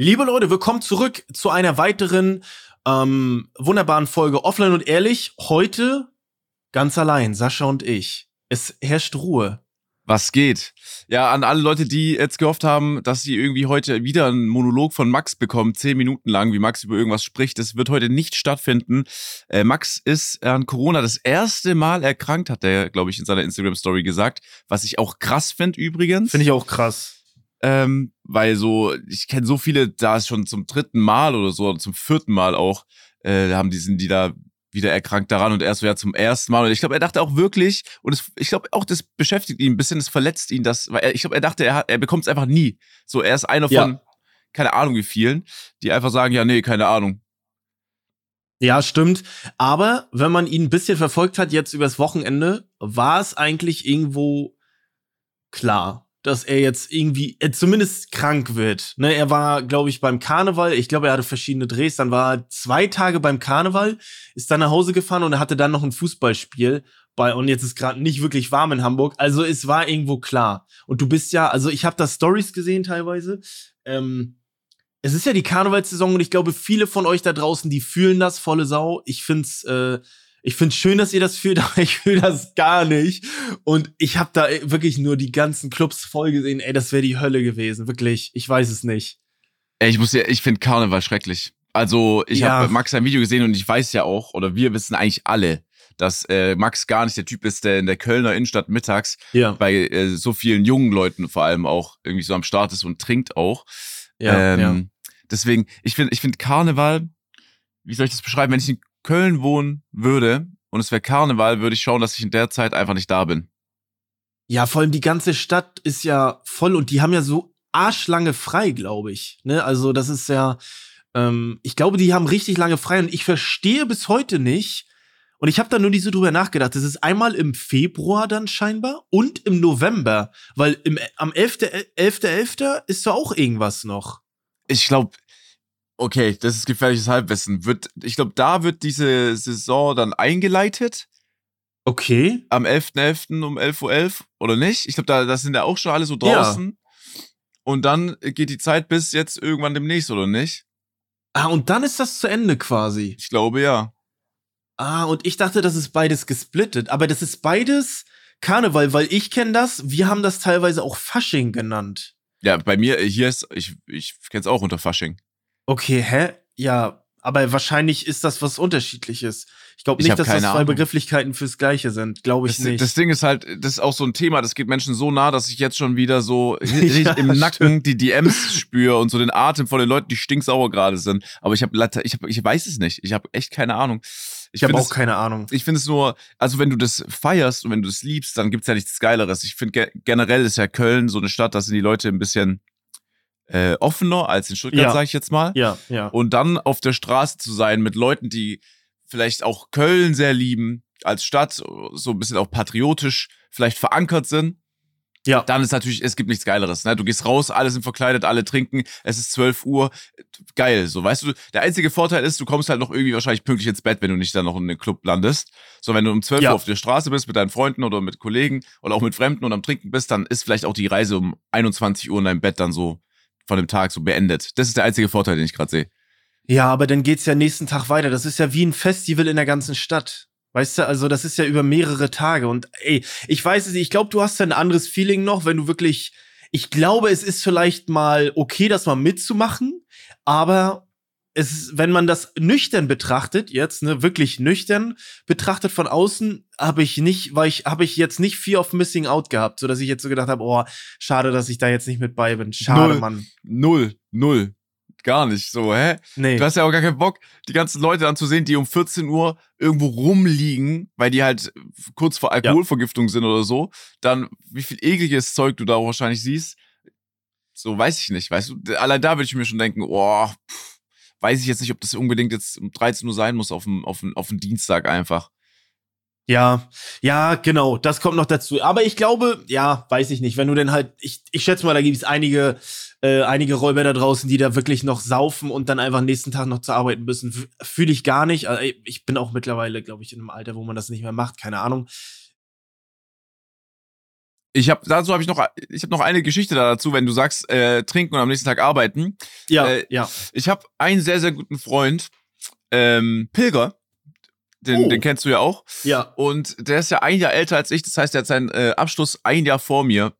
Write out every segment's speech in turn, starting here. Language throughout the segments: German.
Liebe Leute, willkommen zurück zu einer weiteren ähm, wunderbaren Folge Offline und Ehrlich. Heute ganz allein, Sascha und ich. Es herrscht Ruhe. Was geht? Ja, an alle Leute, die jetzt gehofft haben, dass sie irgendwie heute wieder einen Monolog von Max bekommen, zehn Minuten lang, wie Max über irgendwas spricht. Das wird heute nicht stattfinden. Äh, Max ist an Corona das erste Mal erkrankt, hat er, glaube ich, in seiner Instagram-Story gesagt. Was ich auch krass finde übrigens. Finde ich auch krass. Ähm, weil so, ich kenne so viele, da ist schon zum dritten Mal oder so, oder zum vierten Mal auch, äh, haben die, sind die da wieder erkrankt daran und erst so ja zum ersten Mal. Und ich glaube, er dachte auch wirklich, und es, ich glaube auch, das beschäftigt ihn ein bisschen, das verletzt ihn, das, weil er, ich glaube, er dachte, er, er bekommt es einfach nie. So, er ist einer Ja. von, keine Ahnung wie vielen, die einfach sagen, ja, nee, keine Ahnung. Ja, stimmt. Aber wenn man ihn ein bisschen verfolgt hat jetzt übers Wochenende, war es eigentlich irgendwo klar, dass er jetzt irgendwie äh, zumindest krank wird. Ne, er war, glaube ich, beim Karneval. Ich glaube, er hatte verschiedene Drehs. Dann war er zwei Tage beim Karneval, ist dann nach Hause gefahren und er hatte dann noch ein Fußballspiel. Bei, und jetzt ist gerade nicht wirklich warm in Hamburg. Also es war irgendwo klar. Und du bist ja, also ich habe da Stories gesehen teilweise. Ähm, es ist ja die Karnevalssaison und ich glaube, viele von euch da draußen, die fühlen das volle Sau. Ich find's, äh, ich find's schön, dass ihr das fühlt, aber ich fühle das gar nicht. Und ich habe da wirklich nur die ganzen Clubs voll gesehen. Ey, das wäre die Hölle gewesen, wirklich. Ich weiß es nicht. Ey, ich muss ja, ich finde Karneval schrecklich. Also, ich Ja. habe Max ein Video gesehen und ich weiß ja auch, oder wir wissen eigentlich alle, dass äh, Max gar nicht der Typ ist, der in der Kölner Innenstadt mittags Ja, bei äh, so vielen jungen Leuten vor allem auch irgendwie so am Start ist und trinkt auch. ja, ähm, ja. Deswegen, ich finde, ich finde Karneval, wie soll ich das beschreiben? Wenn ich in Köln wohnen würde und es wäre Karneval, würde ich schauen, dass ich in der Zeit einfach nicht da bin. Ja, vor allem die ganze Stadt ist ja voll und die haben ja so arschlange frei, glaube ich. Ne? Also das ist ja, ähm, ich glaube, die haben richtig lange frei und ich verstehe bis heute nicht. Und ich habe da nur nicht so drüber nachgedacht. Das ist einmal im Februar dann scheinbar und im November, weil im, am 11.11. 11.11. ist da auch irgendwas noch. Ich glaube, okay, das ist gefährliches Halbwissen. Wird, ich glaube, da wird diese Saison dann eingeleitet Okay. am 11.11. um 11.11 Uhr oder nicht? Ich glaube, da das sind ja auch schon alle so draußen. Und dann geht die Zeit bis jetzt irgendwann demnächst, oder nicht? Ah, und dann ist das zu Ende quasi. Ich glaube ja. Ah, und ich dachte, das ist beides gesplittet. Aber das ist beides Karneval, weil ich kenne das. Wir haben das teilweise auch Fasching genannt. Ja, bei mir, hier ist, ich, ich kenne es auch unter Fasching. Okay, hä? Ja, aber wahrscheinlich ist das was Unterschiedliches. Ich glaube Ich nicht, hab dass das zwei Ahnung. Begrifflichkeiten fürs Gleiche sind. Glaube ich Das, nicht. das Ding ist halt, das ist auch so ein Thema, das geht Menschen so nah, dass ich jetzt schon wieder so Ja, im Nacken stimmt. die DMs spüre und so den Atem von den Leuten, die stinksauer gerade sind. Aber ich habe ich hab, ich weiß es nicht. Ich habe echt keine Ahnung. ich habe find auch es- keine Ahnung. Ich finde es nur, also wenn du das feierst und wenn du das liebst, dann gibt's ja nichts Geileres. Ich finde ge generell ist ja Köln so eine Stadt, da sind die Leute ein bisschen äh, offener als in Stuttgart, Ja. sage ich jetzt mal. Ja, ja. Und dann auf der Straße zu sein mit Leuten, die vielleicht auch Köln sehr lieben, als Stadt, so ein bisschen auch patriotisch vielleicht verankert sind, Ja. dann ist natürlich, es gibt nichts Geileres. Ne? Du gehst raus, alle sind verkleidet, alle trinken, es ist 12 Uhr. Geil, so weißt du, der einzige Vorteil ist, du kommst halt noch irgendwie wahrscheinlich pünktlich ins Bett, wenn du nicht dann noch in den Club landest. So, wenn du um 12 Ja. Uhr auf der Straße bist mit deinen Freunden oder mit Kollegen oder auch mit Fremden und am Trinken bist, dann ist vielleicht auch die Reise um 21 Uhr in deinem Bett dann so von dem Tag so beendet. Das ist der einzige Vorteil, den ich gerade sehe. Ja, aber dann geht's ja nächsten Tag weiter. Das ist ja wie ein Festival in der ganzen Stadt. Weißt du, also das ist ja über mehrere Tage. Und ey, ich weiß es nicht, ich glaube, du hast ja ein anderes Feeling noch, wenn du wirklich. Ich glaube, es ist vielleicht mal okay, das mal mitzumachen, aber es, wenn man das nüchtern betrachtet, jetzt, ne, wirklich nüchtern betrachtet von außen, habe ich nicht, weil ich, habe ich jetzt nicht Fear of Missing Out gehabt, so dass ich jetzt so gedacht habe, oh, schade, dass ich da jetzt nicht mit bei bin. Schade, Null. Mann. Null, null. Gar nicht. So, hä? Nee. Du hast ja auch gar keinen Bock, die ganzen Leute dann zu sehen, die um 14 Uhr irgendwo rumliegen, weil die halt kurz vor Alkoholvergiftung sind oder so. Dann, wie viel ekliges Zeug du da wahrscheinlich siehst. So, weiß ich nicht. Weißt du, allein da würde ich mir schon denken, oh, pff, weiß ich jetzt nicht, ob das unbedingt jetzt um 13 Uhr sein muss auf dem, auf dem, auf dem Dienstag einfach. Ja, ja, genau, das kommt noch dazu. Aber ich glaube, ja, weiß ich nicht, wenn du denn halt, ich, ich schätze mal, da gibt es einige, äh, einige Räuber da draußen, die da wirklich noch saufen und dann einfach nächsten Tag noch zur Arbeit müssen. Fühle ich gar nicht. Also, ich bin auch mittlerweile, glaube ich, in einem Alter, wo man das nicht mehr macht, keine Ahnung. Ich habe dazu habe ich noch ich habe noch eine Geschichte dazu, wenn du sagst äh, trinken und am nächsten Tag arbeiten. Ja, Äh, ja. Ich habe einen sehr sehr guten Freund, ähm, Pilger. Den, Oh. den kennst du ja auch. Ja. Und der ist ja ein Jahr älter als ich. Das heißt, er hat seinen äh, Abschluss ein Jahr vor mir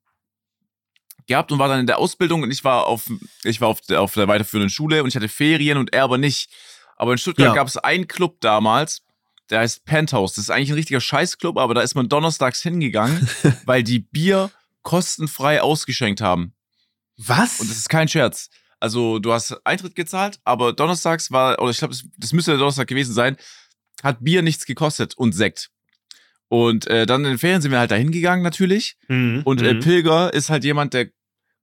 gehabt und war dann in der Ausbildung und ich war auf ich war auf der, auf der weiterführenden Schule und ich hatte Ferien und er aber nicht. Aber in Stuttgart Ja. gab es einen Club damals, der heißt Penthouse. Das ist eigentlich ein richtiger Scheißclub, aber da ist man donnerstags hingegangen, weil die Bier kostenfrei ausgeschenkt haben. Was? Und das ist kein Scherz. Also du hast Eintritt gezahlt, aber donnerstags war, oder ich glaube, das, das müsste der Donnerstag gewesen sein, hat Bier nichts gekostet und Sekt. Und äh, dann in den Ferien sind wir halt da hingegangen natürlich. Mhm, Und äh, mhm. Pilger ist halt jemand, der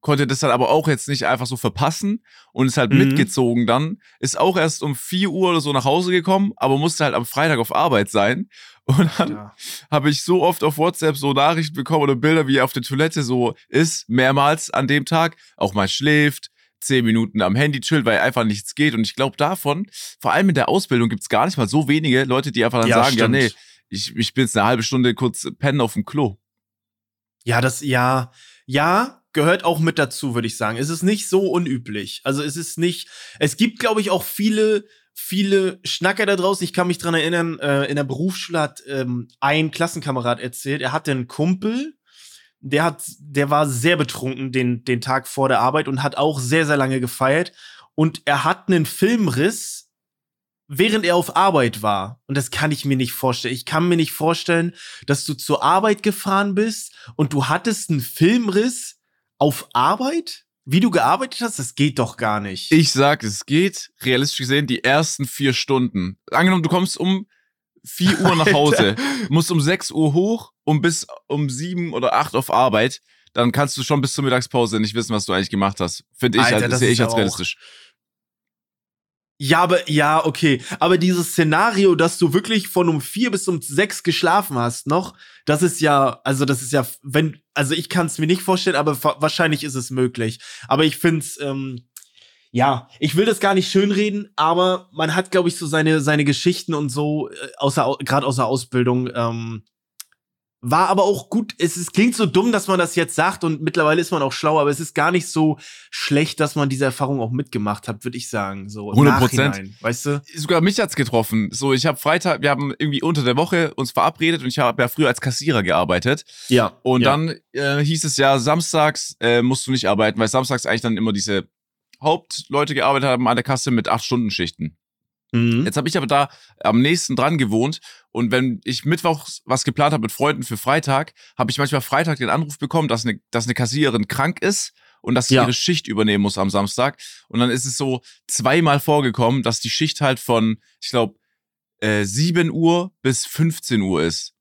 konnte das dann aber auch jetzt nicht einfach so verpassen und ist halt Mhm. mitgezogen dann. Ist auch erst um 4 Uhr oder so nach Hause gekommen, aber musste halt am Freitag auf Arbeit sein. Und dann Ja. habe ich so oft auf WhatsApp so Nachrichten bekommen oder Bilder, wie er auf der Toilette so ist, mehrmals an dem Tag, auch mal schläft, zehn Minuten am Handy chillt, weil einfach nichts geht. Und ich glaube davon, vor allem in der Ausbildung gibt es gar nicht mal so wenige Leute, die einfach dann Ja, sagen, ja stimmt. nee, ich, ich bin jetzt eine halbe Stunde kurz pennen auf dem Klo. Ja, das, ja, ja, gehört auch mit dazu, würde ich sagen. Es ist nicht so unüblich. Also es ist nicht, es gibt, glaube ich, auch viele, viele Schnacker da draußen. Ich kann mich dran erinnern, äh, in der Berufsschule hat ähm, ein Klassenkamerad erzählt, er hatte einen Kumpel, der hat, der war sehr betrunken den, den Tag vor der Arbeit und hat auch sehr, sehr lange gefeiert. Und er hat einen Filmriss, während er auf Arbeit war. Und das kann ich mir nicht vorstellen. Ich kann mir nicht vorstellen, dass du zur Arbeit gefahren bist und du hattest einen Filmriss auf Arbeit? Wie du gearbeitet hast, das geht doch gar nicht. Ich sag, es geht, realistisch gesehen, die ersten vier Stunden. Angenommen, du kommst um 4 Uhr nach Hause, musst um 6 Uhr hoch und bis um 7 oder 8 auf Arbeit, dann kannst du schon bis zur Mittagspause nicht wissen, was du eigentlich gemacht hast. Finde ich, Alter, als, das sehe ich als aber auch- realistisch. Ja, aber ja, okay. Aber dieses Szenario, dass du wirklich von um vier bis um sechs geschlafen hast noch, das ist ja, also das ist ja, wenn, also ich kann es mir nicht vorstellen, aber wa- wahrscheinlich ist es möglich. Aber ich find's, ähm, ja, ich will das gar nicht schönreden, aber man hat, glaube ich, so seine seine Geschichten und so äh, außer gerade der Ausbildung. Ähm, war aber auch gut. Es ist, klingt so dumm, dass man das jetzt sagt und mittlerweile ist man auch schlauer, aber es ist gar nicht so schlecht, dass man diese Erfahrung auch mitgemacht hat, würde ich sagen. So im 100%. Nachhinein, Weißt du? Sogar mich hat's getroffen. So, ich habe Freitag, wir haben irgendwie unter der Woche uns verabredet und ich habe ja früher als Kassierer gearbeitet. Ja. Und ja. dann äh, hieß es ja, samstags äh, musst du nicht arbeiten, weil samstags eigentlich dann immer diese Hauptleute gearbeitet haben an der Kasse mit acht Stunden Schichten. Mhm. Jetzt habe ich aber da am nächsten dran gewohnt und wenn ich mittwochs was geplant habe mit Freunden für Freitag, habe ich manchmal Freitag den Anruf bekommen, dass eine, dass eine Kassiererin krank ist und dass sie Ja. ihre Schicht übernehmen muss am Samstag. Und dann ist es so zweimal vorgekommen, dass die Schicht halt von, ich glaube, äh, 7 Uhr bis 15 Uhr ist.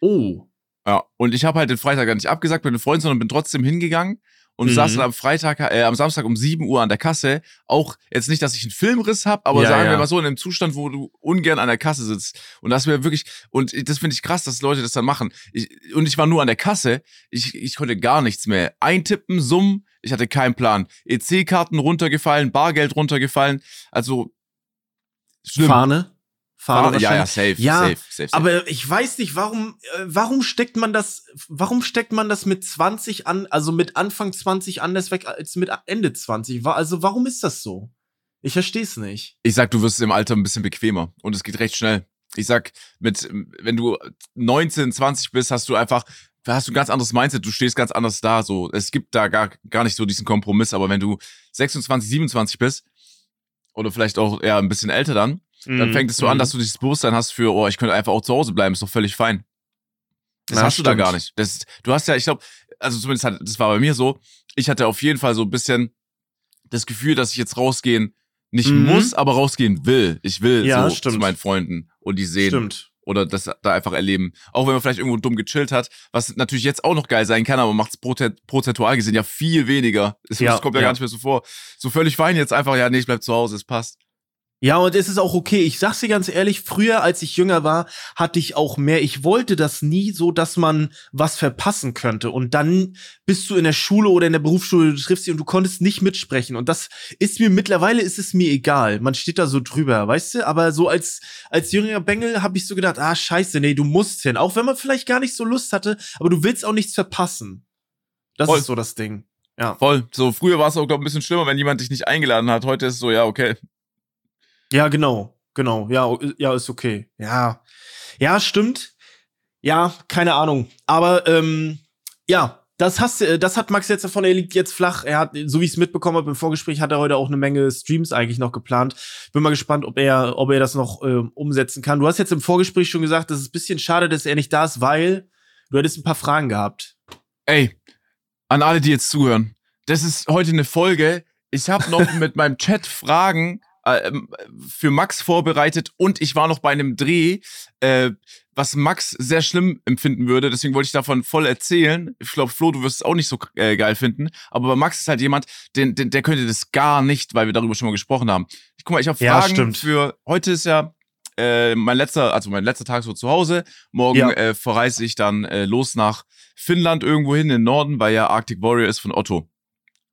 Oh. Ja, und ich habe halt den Freitag gar nicht abgesagt mit den Freunden, sondern bin trotzdem hingegangen und Mhm. saß dann am Freitag, äh, am Samstag um 7 Uhr an der Kasse. Auch jetzt nicht, dass ich einen Filmriss habe, aber Ja, sagen wir ja. mal so in einem Zustand, wo du ungern an der Kasse sitzt. Und das wäre wirklich, und das finde ich krass, dass Leute das dann machen. Ich, und ich war nur an der Kasse, ich, ich konnte gar nichts mehr. Eintippen, summen, ich hatte keinen Plan. EC-Karten runtergefallen, Bargeld runtergefallen. Also schlimm. Fahne? Fahne, ja, ja, safe, Ja, safe, safe, safe. Aber ich weiß nicht, warum, äh, warum steckt man das, warum steckt man das mit 20 an, also mit Anfang 20 anders weg als mit Ende 20? Wa- Also warum ist das so? Ich verstehe es nicht. Ich sag, du wirst im Alter ein bisschen bequemer und es geht recht schnell. Ich sag, mit, wenn du 19, 20 bist, hast du einfach, hast du ein ganz anderes Mindset, du stehst ganz anders da, so. Es gibt da gar, gar nicht so diesen Kompromiss, aber wenn du 26, 27 bist, oder vielleicht auch eher ein bisschen älter dann, dann Mhm, fängt es so an, dass du dieses Bewusstsein hast für, oh, ich könnte einfach auch zu Hause bleiben, ist doch völlig fein. Das Ja, hast du da stimmt. gar nicht. Das, du hast ja, ich glaube, also zumindest hat, das war bei mir so, ich hatte auf jeden Fall so ein bisschen das Gefühl, dass ich jetzt rausgehen nicht Mhm. muss, aber rausgehen will. Ich will Ja, so stimmt. zu meinen Freunden und die sehen Stimmt. oder das da einfach erleben. Auch wenn man vielleicht irgendwo dumm gechillt hat, was natürlich jetzt auch noch geil sein kann, aber macht es prozentual gesehen ja viel weniger. Das, Ja, kommt ja, ja. gar nicht mehr so vor. So völlig fein jetzt einfach, ja, nee, ich bleib zu Hause, es passt. Ja, und es ist auch okay. Ich sag's dir ganz ehrlich, früher, als ich jünger war, hatte ich auch mehr. Ich wollte das nie so, dass man was verpassen könnte. Und dann bist du in der Schule oder in der Berufsschule, du triffst sie und du konntest nicht mitsprechen. Und das ist mir, mittlerweile ist es mir egal. Man steht da so drüber, weißt du? Aber so als, als jüngerer Bengel habe ich so gedacht, ah, scheiße, nee, du musst hin. Auch wenn man vielleicht gar nicht so Lust hatte, aber du willst auch nichts verpassen. Das Voll. ist so das Ding. Ja. Voll. So, früher war es auch, glaube ich, ein bisschen schlimmer, wenn jemand dich nicht eingeladen hat. Heute ist es so, ja, okay, ja, genau, genau. Ja, ja, ist okay. Ja, ja, stimmt. Ja, keine Ahnung. Aber ähm, ja, das hast, das hat Max jetzt davon. Er liegt jetzt flach. Er hat, so wie ich es mitbekommen habe im Vorgespräch, hat er heute auch eine Menge Streams eigentlich noch geplant. Bin mal gespannt, ob er, ob er das noch äh, umsetzen kann. Du hast jetzt im Vorgespräch schon gesagt, das ist ein bisschen schade, dass er nicht da ist, weil du hättest ein paar Fragen gehabt. Ey, an alle, die jetzt zuhören, das ist heute eine Folge. Ich habe noch mit meinem Chat Fragen äh, ähm, für Max vorbereitet und ich war noch bei einem Dreh, äh, was Max sehr schlimm empfinden würde. Deswegen wollte ich davon voll erzählen. Ich glaube, Flo, du wirst es auch nicht so äh, geil finden. Aber bei Max ist halt jemand, den, den, der könnte das gar nicht, weil wir darüber schon mal gesprochen haben. Ich guck mal, ich habe Fragen ja, für heute ist ja äh, mein letzter, also mein letzter Tag so zu Hause. Morgen ja. äh, verreise ich dann äh, los nach Finnland irgendwo hin in den Norden, weil ja Arctic Warrior ist von Otto.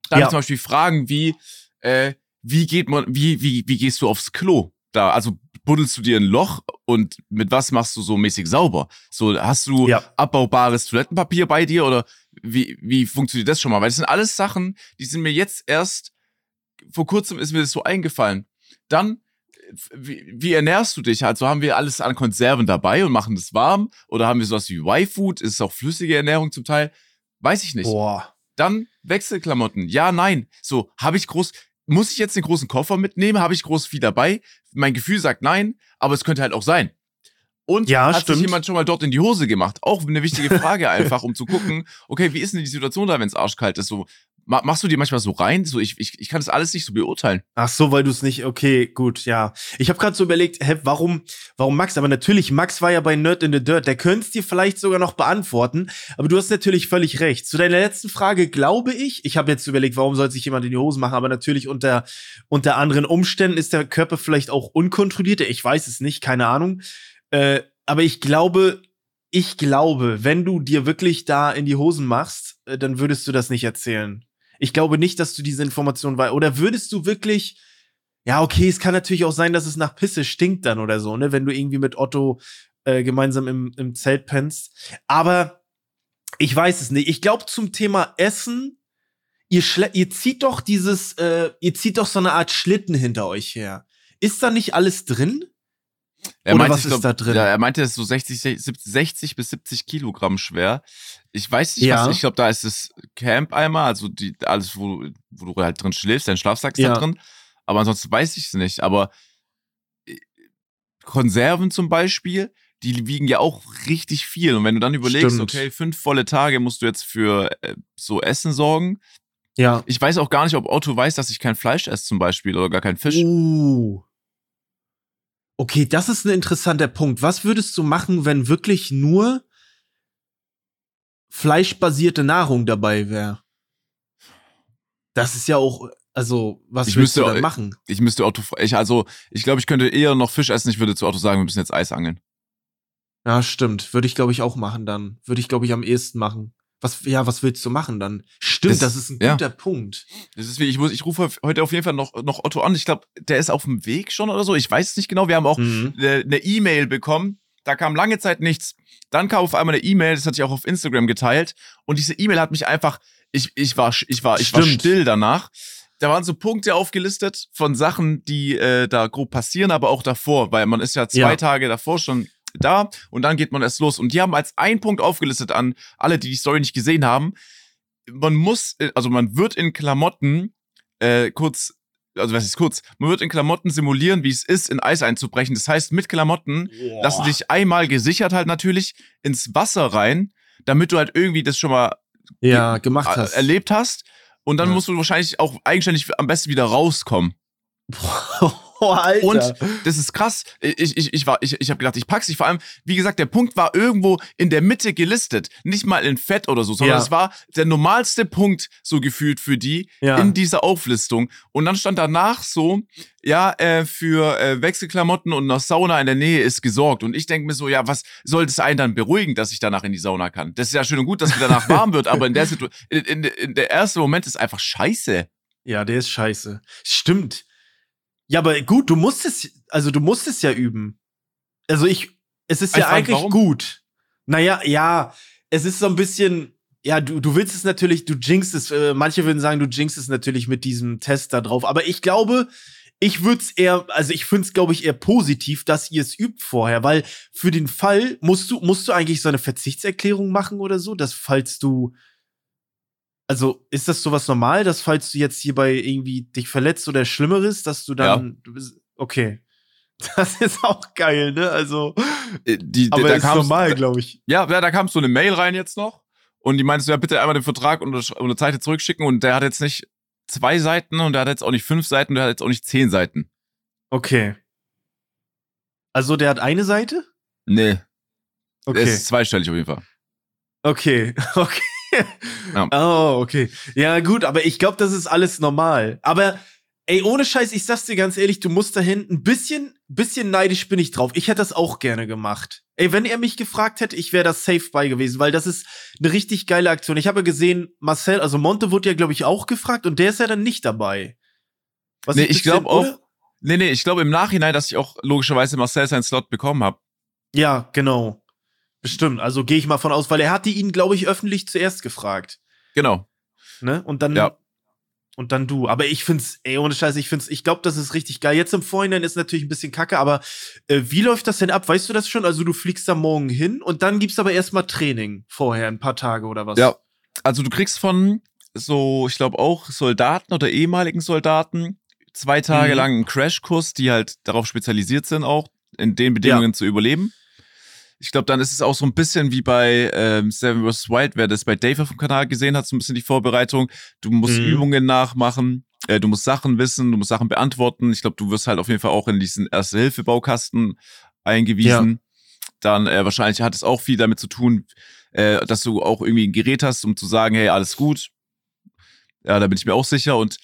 Da ja. habe ich zum Beispiel Fragen wie, äh, wie geht man, wie, wie, wie gehst du aufs Klo? Da, also buddelst du dir ein Loch und mit was machst du so mäßig sauber? So, hast du ja. abbaubares Toilettenpapier bei dir oder wie, wie funktioniert das schon mal? Weil das sind alles Sachen, die sind mir jetzt erst, vor kurzem ist mir das so eingefallen. Dann, wie, wie ernährst du dich? Also haben wir alles an Konserven dabei und machen das warm? Oder haben wir sowas wie Y-Food? Ist es auch flüssige Ernährung zum Teil? Weiß ich nicht. Boah. Dann Wechselklamotten. Ja, nein. So, habe ich groß, muss ich jetzt den großen Koffer mitnehmen? Habe ich groß viel dabei? Mein Gefühl sagt nein, aber es könnte halt auch sein. Und ja, hat stimmt. sich jemand schon mal dort in die Hose gemacht? Auch eine wichtige Frage einfach, um zu gucken, okay, wie ist denn die Situation da, wenn es arschkalt ist? So, Machst du dir manchmal so rein? So, ich, ich, ich kann das alles nicht so beurteilen. Ach so, weil du es nicht, okay, gut, ja. Ich habe gerade so überlegt, hä, warum, warum Max? Aber natürlich, Max war ja bei Nerd in the Dirt. Der könnte es dir vielleicht sogar noch beantworten. Aber du hast natürlich völlig recht. Zu deiner letzten Frage glaube ich, ich habe jetzt überlegt, warum soll sich jemand in die Hose machen? Aber natürlich unter, unter anderen Umständen ist der Körper vielleicht auch unkontrolliert. Ich weiß es nicht, keine Ahnung. Äh, aber ich glaube, ich glaube, wenn du dir wirklich da in die Hosen machst, äh, dann würdest du das nicht erzählen. Ich glaube nicht, dass du diese Information weißt. Oder würdest du wirklich, ja, okay, es kann natürlich auch sein, dass es nach Pisse stinkt dann oder so, ne, wenn du irgendwie mit Otto äh, gemeinsam im, im Zelt pennst. Aber ich weiß es nicht. Ich glaube, zum Thema Essen, ihr, ihr zieht doch dieses, äh, ihr zieht doch so eine Art Schlitten hinter euch her. Ist da nicht alles drin? Er Oder meinte, was ist glaub, da drin? Ja, er meinte, es ist so 60, 60 bis 70 Kilogramm schwer. Ich weiß nicht, ja. was, ich glaube, da ist das Camp einmal, also die, alles, wo, wo du halt drin schläfst, dein Schlafsack ist ja. da drin. Aber ansonsten weiß ich es nicht. Aber äh, Konserven zum Beispiel, die wiegen ja auch richtig viel. Und wenn du dann überlegst, Stimmt. okay, fünf volle Tage musst du jetzt für äh, so Essen sorgen. Ja. Ich weiß auch gar nicht, ob Otto weiß, dass ich kein Fleisch esse zum Beispiel oder gar kein Fisch. Uh. Okay, das ist ein interessanter Punkt. Was würdest du machen, wenn wirklich nur fleischbasierte Nahrung dabei wäre? Das ist ja auch, also, was ich müsste, du dann machen? Ich müsste Otto, ich, also, ich glaube, ich könnte eher noch Fisch essen. Ich würde zu Otto sagen, wir müssen jetzt Eis angeln. Ja, stimmt. Würde ich, glaube ich, auch machen dann. Würde ich, glaube ich, am ehesten machen. Was, ja, was willst du machen dann? Stimmt, das, das ist ein guter ja. Punkt. Das ist wie, ich muss, ich rufe heute auf jeden Fall noch, noch Otto an. Ich glaube, der ist auf dem Weg schon oder so. Ich weiß es nicht genau. Wir haben auch mhm. eine E-Mail bekommen. Da kam lange Zeit nichts. Dann kam auf einmal eine E-Mail, das hatte ich auch auf Instagram geteilt. Und diese E-Mail hat mich einfach, ich, ich war, ich war, ich war still danach. Da waren so Punkte aufgelistet von Sachen, die äh, da grob passieren, aber auch davor, weil man ist ja zwei ja. Tage davor schon da und dann geht man erst los. Und die haben als ein Punkt aufgelistet an alle, die die Story nicht gesehen haben. Man muss, äh, also man wird in Klamotten äh, kurz, also was ist kurz, man wird in Klamotten simulieren, wie es ist, in Eis einzubrechen. Das heißt, mit Klamotten Boah. lassen dich einmal gesichert halt natürlich ins Wasser rein, damit du halt irgendwie das schon mal ja, gemacht hast. erlebt hast. Und dann ja. musst du wahrscheinlich auch eigenständig am besten wieder rauskommen. Oh, Alter. Und das ist krass. Ich, ich, ich, war, ich, ich habe gedacht, ich pack's nicht. Vor allem, wie gesagt, der Punkt war irgendwo in der Mitte gelistet. Nicht mal in Fett oder so, sondern Ja. es war der normalste Punkt so gefühlt für die Ja. in dieser Auflistung. Und dann stand danach so, ja, äh, für äh, Wechselklamotten und eine Sauna in der Nähe ist gesorgt. Und ich denke mir so, ja, was soll das einen dann beruhigen, dass ich danach in die Sauna kann? Das ist ja schön und gut, dass mir danach warm wird, aber in der Situation, in, in, in der erste Moment ist einfach scheiße. Ja, der ist scheiße. Stimmt. Ja, aber gut, du musst es, also du musst es ja üben. Also ich, es ist ja Einfach, eigentlich warum? gut. Naja, ja, es ist so ein bisschen, ja, du, du willst es natürlich, du jinxst es, äh, manche würden sagen, du jinxst es natürlich mit diesem Test da drauf, aber ich glaube, ich würde es eher, also ich finde es, glaube ich, eher positiv, dass ihr es übt vorher, weil für den Fall musst du, musst du eigentlich so eine Verzichtserklärung machen oder so, dass falls du, also ist das sowas normal, dass falls du jetzt hierbei irgendwie dich verletzt oder Schlimmeres, dass du dann, du bist, okay. Das ist auch geil, ne? Also, Äh, Die, aber da ist normal, glaube ich. Ja, ja, da kam so eine Mail rein jetzt noch. Und die meinte so, ja, bitte einmal den Vertrag untersch- unterzeichnet zurückschicken. Und der hat jetzt nicht zwei Seiten und der hat jetzt auch nicht fünf Seiten, der hat jetzt auch nicht zehn Seiten. Okay. Also der hat eine Seite? Nee, Okay. es ist zweistellig auf jeden Fall. Okay, okay. Ja. Oh, okay. Ja, gut, aber ich glaube, das ist alles normal. Aber ey, ohne Scheiß, ich sag's dir ganz ehrlich, du musst dahin ein bisschen, bisschen neidisch bin ich drauf. Ich hätte das auch gerne gemacht. Ey, wenn er mich gefragt hätte, ich wäre das safe bei gewesen, weil das ist eine richtig geile Aktion. Ich habe ja gesehen, Marcel, also Monte wurde ja, glaube ich, auch gefragt und der ist ja dann nicht dabei. Was Nee, ich bisschen- glaub auch-? Nee, nee, ich glaube im Nachhinein, dass ich auch logischerweise Marcel seinen Slot bekommen habe. Ja, genau. Bestimmt. Also gehe ich mal von aus, weil er hatte ihn, glaube ich, öffentlich zuerst gefragt. Genau. Ne? Und dann. Ja. Und dann du. Aber ich find's, ey, ohne Scheiße, ich find's, ich glaube, das ist richtig geil. Jetzt im Vorhinein ist natürlich ein bisschen kacke, aber äh, wie läuft das denn ab? Weißt du das schon? Also du fliegst da morgen hin und dann gibt's aber erstmal Training vorher, ein paar Tage oder was? Ja. Also du kriegst von so, ich glaube auch Soldaten oder ehemaligen Soldaten zwei Tage Mhm. lang einen Crashkurs, die halt darauf spezialisiert sind, auch in den Bedingungen zu überleben. Ich glaube, dann ist es auch so ein bisschen wie bei ähm, Seven vs. Wild, wer das bei Dave auf dem Kanal gesehen hat, so ein bisschen die Vorbereitung. Du musst Mhm. Übungen nachmachen, äh, du musst Sachen wissen, du musst Sachen beantworten. Ich glaube, du wirst halt auf jeden Fall auch in diesen Erste-Hilfe-Baukasten eingewiesen. Dann äh, wahrscheinlich hat es auch viel damit zu tun, äh, dass du auch irgendwie ein Gerät hast, um zu sagen, hey, alles gut. Ja, da bin ich mir auch sicher. Und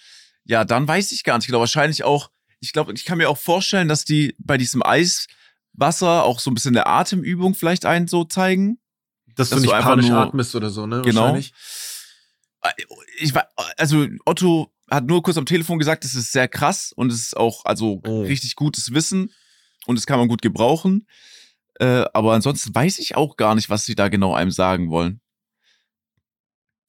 ja, dann weiß ich gar nicht genau. Wahrscheinlich auch, ich glaube, ich kann mir auch vorstellen, dass die bei diesem Eiswasser auch so ein bisschen eine Atemübung vielleicht einen so zeigen. Dass, Dass du du nicht einfach panisch nur- atmest oder so, ne? Genau. Ich war, also Otto hat nur kurz am Telefon gesagt, es ist sehr krass und es ist auch also Oh. richtig gutes Wissen und das kann man gut gebrauchen. Äh, aber ansonsten weiß ich auch gar nicht, was sie da genau einem sagen wollen.